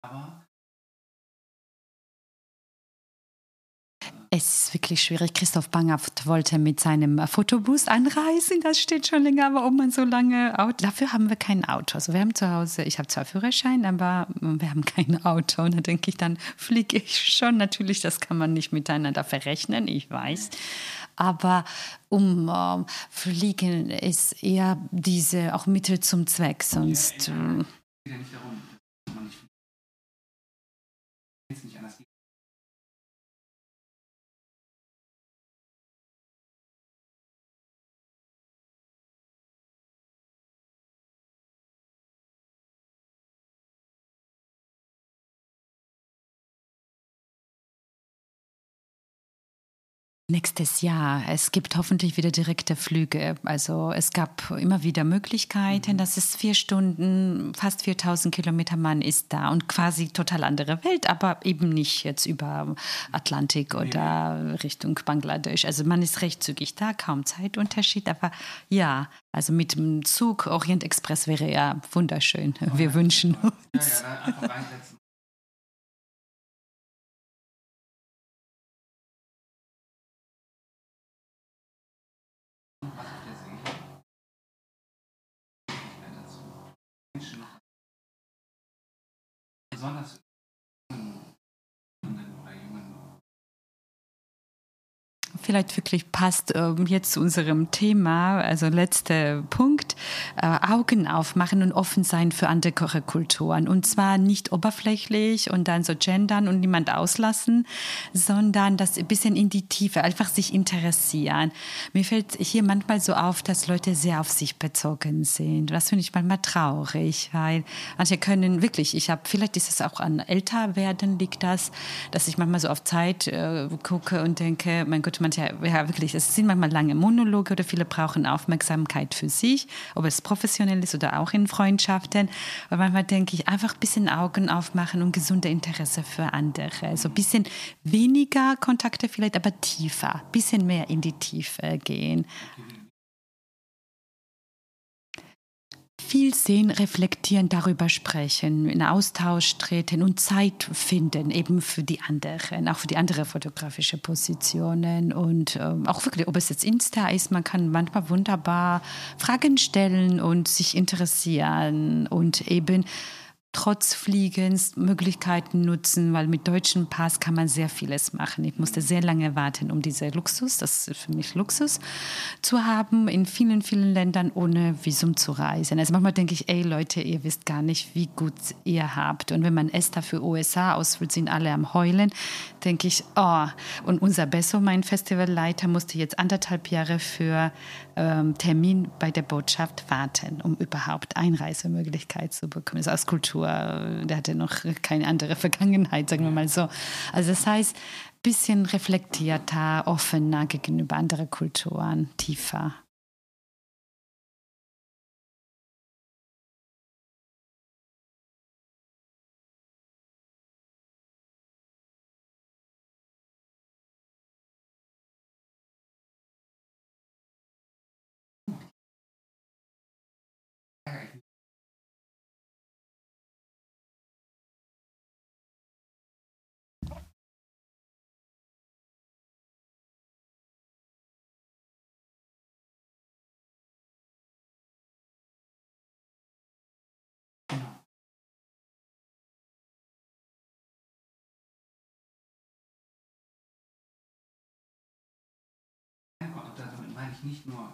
Aber Es ist wirklich schwierig. Christoph Bangaft wollte mit seinem Fotobus anreisen. Das steht schon länger, aber ob man so lange Auto. Dafür haben wir kein Auto. Also wir haben zu Hause, ich habe zwar Führerschein, aber wir haben kein Auto. Und da denke ich, dann fliege ich schon. Natürlich, das kann man nicht miteinander verrechnen, ich weiß. Aber um äh, fliegen ist eher diese auch Mittel zum Zweck. Sonst. Ja, ja, nicht anders Nächstes Jahr. Es gibt hoffentlich wieder direkte Flüge. Also es gab immer wieder Möglichkeiten. Mhm. Das ist vier Stunden, fast 4000 Kilometer. Man ist da und quasi total andere Welt, aber eben nicht jetzt über Atlantik oder nee. Richtung Bangladesch. Also man ist recht zügig da, kaum Zeitunterschied. Aber ja, also mit dem Zug Orient Express wäre ja wunderschön. Wir oh, wünschen uns. Ja, ja, besonders vielleicht wirklich passt ähm, jetzt zu unserem Thema, also letzter Punkt, äh, Augen aufmachen und offen sein für andere Kulturen. Und zwar nicht oberflächlich und dann so gendern und niemand auslassen, sondern das ein bisschen in die Tiefe, einfach sich interessieren. Mir fällt hier manchmal so auf, dass Leute sehr auf sich bezogen sind. Das finde ich manchmal traurig, weil manche können wirklich, ich habe, vielleicht ist es auch an älter werden liegt das, dass ich manchmal so auf Zeit äh, gucke und denke, mein Gott, manche, ja wirklich, es sind manchmal lange Monologe oder viele brauchen Aufmerksamkeit für sich, ob es professionell ist oder auch in Freundschaften. Aber manchmal denke ich, einfach ein bisschen Augen aufmachen und gesunde Interesse für andere. Also ein bisschen weniger Kontakte vielleicht, aber tiefer, ein bisschen mehr in die Tiefe gehen. Viel sehen, reflektieren, darüber sprechen, in Austausch treten und Zeit finden, eben für die anderen, auch für die anderen fotografische Positionen und ähm, auch wirklich, ob es jetzt Insta ist, man kann manchmal wunderbar Fragen stellen und sich interessieren und eben trotz Fliegens Möglichkeiten nutzen, weil mit deutschem Pass kann man sehr vieles machen. Ich musste sehr lange warten, um diese Luxus, das ist für mich Luxus, zu haben, in vielen, vielen Ländern ohne Visum zu reisen. Also manchmal denke ich, ey Leute, ihr wisst gar nicht, wie gut ihr habt. Und wenn man ESTA für USA ausfüllt, sind alle am Heulen, denke ich, oh. Und unser Besso, mein Festivalleiter, musste jetzt anderthalb Jahre für ähm, Termin bei der Botschaft warten, um überhaupt Einreisemöglichkeit zu bekommen. Das ist aus Kultur, der hatte noch keine andere Vergangenheit, sagen wir mal so. Also das heißt, ein bisschen reflektierter, offener gegenüber anderen Kulturen, tiefer. Meine ich nicht nur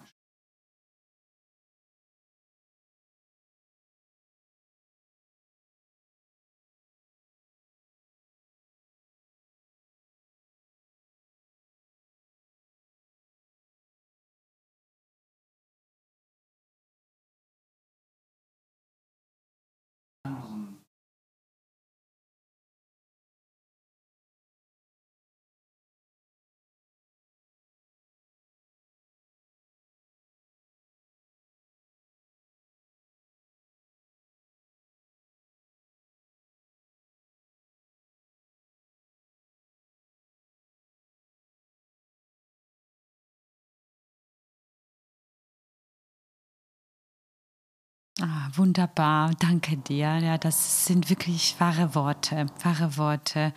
Ah, wunderbar, danke dir. Ja, das sind wirklich wahre Worte, wahre Worte.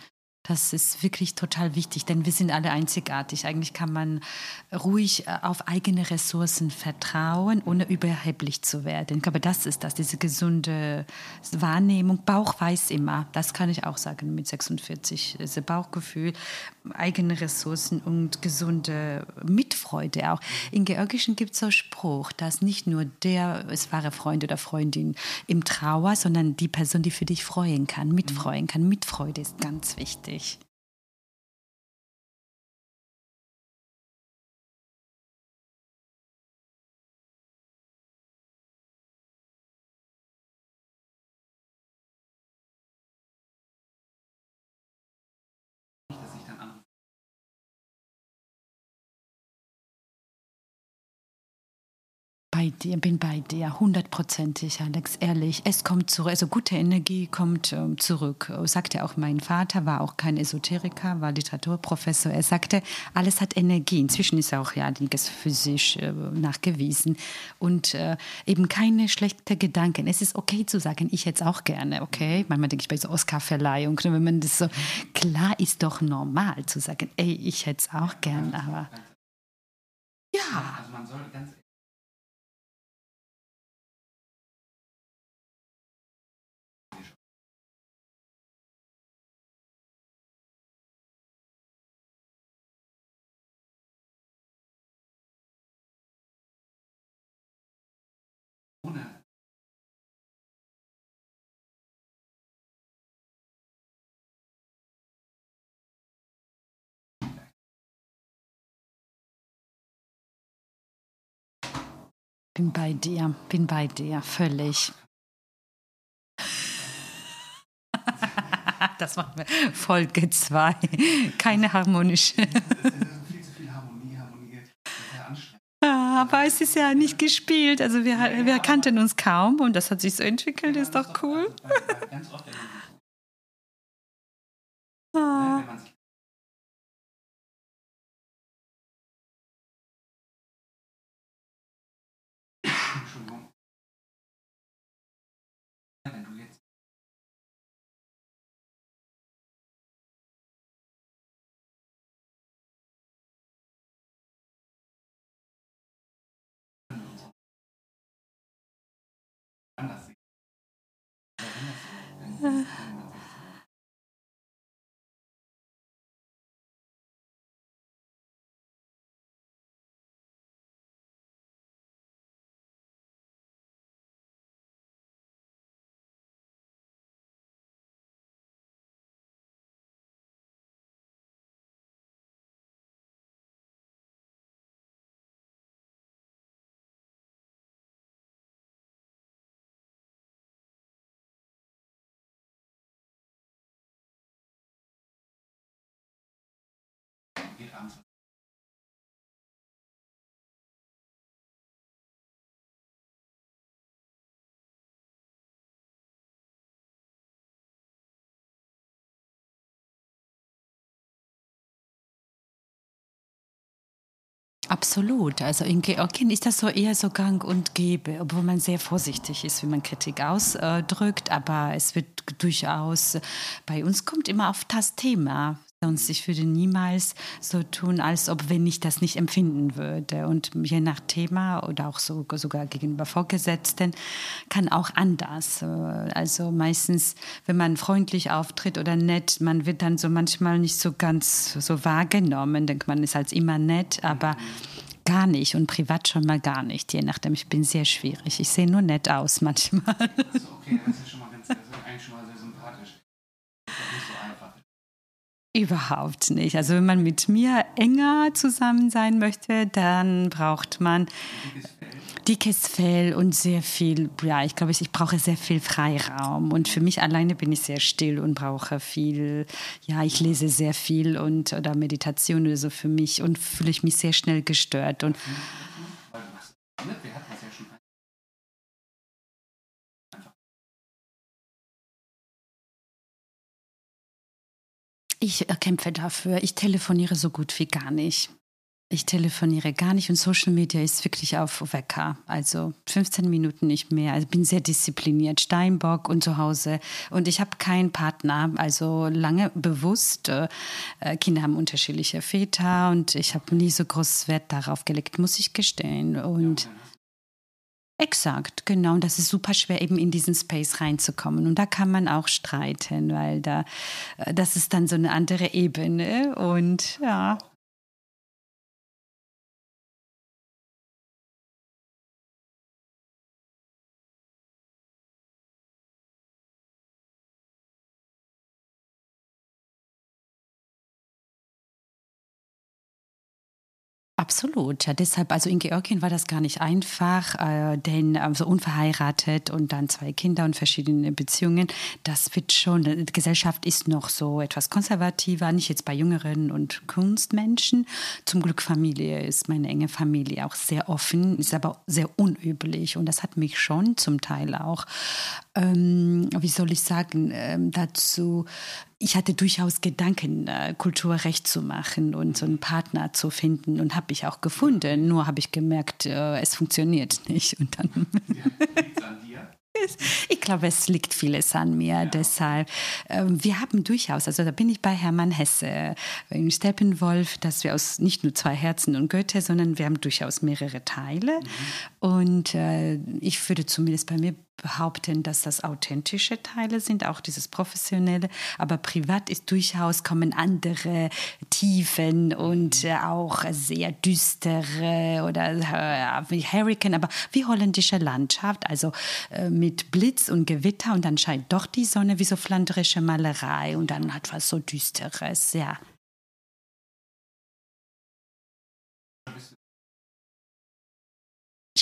Das ist wirklich total wichtig, denn wir sind alle einzigartig. Eigentlich kann man ruhig äh, auf eigene Ressourcen vertrauen, ohne überheblich zu werden. Ich glaube, das ist das, diese gesunde Wahrnehmung. Bauch weiß immer, das kann ich auch sagen mit 46. Diese Bauchgefühl, eigene Ressourcen und gesunde Mitfreude auch. In Georgischen gibt es so Spruch, dass nicht nur der ist wahre Freund oder Freundin im Trauer, sondern die Person, die für dich freuen kann, mitfreuen kann. Mitfreude ist ganz wichtig wichtig. Bei dir, bin bei dir, hundertprozentig, Alex, ehrlich. Es kommt zurück, also gute Energie kommt ähm, zurück. Sagte auch mein Vater, war auch kein Esoteriker, war Literaturprofessor. Er sagte, alles hat Energie. Inzwischen ist auch ja einiges physisch äh, nachgewiesen. Und äh, eben keine schlechten Gedanken. Es ist okay zu sagen, ich es auch gerne, okay? Manchmal denke ich bei so Oscar-Verleihung, wenn man das so, klar ist doch normal zu sagen, ey, ich hätte es auch gerne, aber. Ja. Also man soll ganz Bin bei dir, bin bei dir, völlig. Das machen wir. Folge 2. Keine harmonische. Ah, aber es ist ja nicht gespielt. Also wir, wir kannten uns kaum und das hat sich so entwickelt. Ist doch cool. Ah. Uh. abends Absolut. Also in Georgien ist das so eher so gang und gäbe, obwohl man sehr vorsichtig ist, wie man Kritik ausdrückt. Aber es wird durchaus, bei uns kommt immer auf das Thema und ich würde niemals so tun, als ob wenn ich das nicht empfinden würde. Und je nach Thema oder auch so, sogar gegenüber Vorgesetzten kann auch anders. Also meistens, wenn man freundlich auftritt oder nett, man wird dann so manchmal nicht so ganz so wahrgenommen. Denkt man ist als immer nett, aber gar nicht und privat schon mal gar nicht. Je nachdem, ich bin sehr schwierig. Ich sehe nur nett aus manchmal. Also okay, das ist schon mal ganz, das ist eigentlich schon mal sehr sympathisch. Das ist nicht so einfach. Überhaupt nicht. Also wenn man mit mir enger zusammen sein möchte, dann braucht man dickes Fell und sehr viel, ja, ich glaube, ich brauche sehr viel Freiraum. Und für mich alleine bin ich sehr still und brauche viel, ja, ich lese sehr viel und oder Meditation oder so für mich und fühle ich mich sehr schnell gestört. Und Ich kämpfe dafür. Ich telefoniere so gut wie gar nicht. Ich telefoniere gar nicht und Social Media ist wirklich auf Wecker. Also 15 Minuten nicht mehr. Also bin sehr diszipliniert, Steinbock und zu Hause. Und ich habe keinen Partner, also lange bewusst. Äh, Kinder haben unterschiedliche Väter und ich habe nie so groß Wert darauf gelegt, muss ich gestehen. Und Exakt, genau. Und das ist super schwer, eben in diesen Space reinzukommen. Und da kann man auch streiten, weil da, äh, das ist dann so eine andere Ebene. Und ja. Absolut. Ja, deshalb, also in Georgien war das gar nicht einfach, äh, denn also unverheiratet und dann zwei Kinder und verschiedene Beziehungen, das wird schon, die Gesellschaft ist noch so etwas konservativer, nicht jetzt bei Jüngeren und Kunstmenschen. Zum Glück Familie ist meine enge Familie auch sehr offen, ist aber sehr unüblich und das hat mich schon zum Teil auch, ähm, wie soll ich sagen, ähm, dazu ich hatte durchaus Gedanken, äh, Kulturrecht zu machen und so einen Partner zu finden und habe ich auch gefunden. Nur habe ich gemerkt, äh, es funktioniert nicht. Und dann ich glaube, es liegt vieles an mir. Ja. Deshalb, äh, wir haben durchaus, also da bin ich bei Hermann Hesse in Steppenwolf, dass wir aus nicht nur zwei Herzen und Goethe, sondern wir haben durchaus mehrere Teile. Mhm. Und äh, ich würde zumindest bei mir behaupten, dass das authentische Teile sind, auch dieses professionelle, aber privat ist durchaus kommen andere Tiefen und äh, auch sehr düstere oder äh, wie Hurricane, aber wie holländische Landschaft, also äh, mit Blitz und Gewitter und dann scheint doch die Sonne wie so flandrische Malerei und dann hat was so düsteres, ja.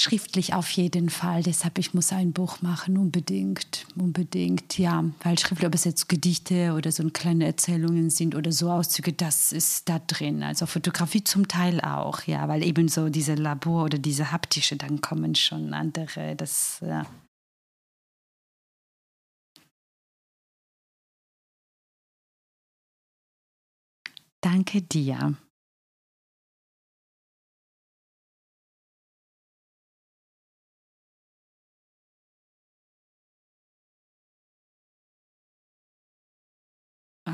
Schriftlich auf jeden Fall. Deshalb, ich muss ein Buch machen, unbedingt. Unbedingt, ja. Weil schriftlich, ob es jetzt Gedichte oder so kleine Erzählungen sind oder so Auszüge, das ist da drin. Also Fotografie zum Teil auch, ja. Weil eben so diese Labor oder diese haptische, dann kommen schon andere. Das, ja. Danke dir.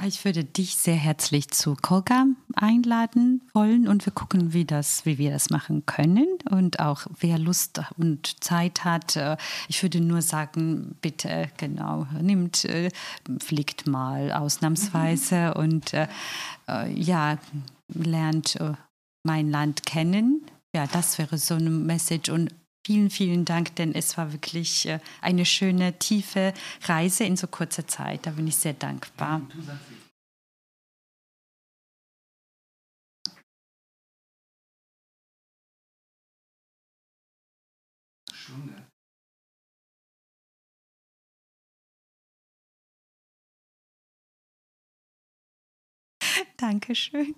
Ich würde dich sehr herzlich zu Koga einladen wollen und wir gucken, wie, das, wie wir das machen können und auch wer Lust und Zeit hat. Äh, ich würde nur sagen, bitte, genau, nimmt, äh, fliegt mal ausnahmsweise mhm. und äh, ja, lernt mein Land kennen. Ja, das wäre so eine Message und Vielen, vielen Dank, denn es war wirklich äh, eine schöne, tiefe Reise in so kurzer Zeit. Da bin ich sehr dankbar. Stunde. Dankeschön.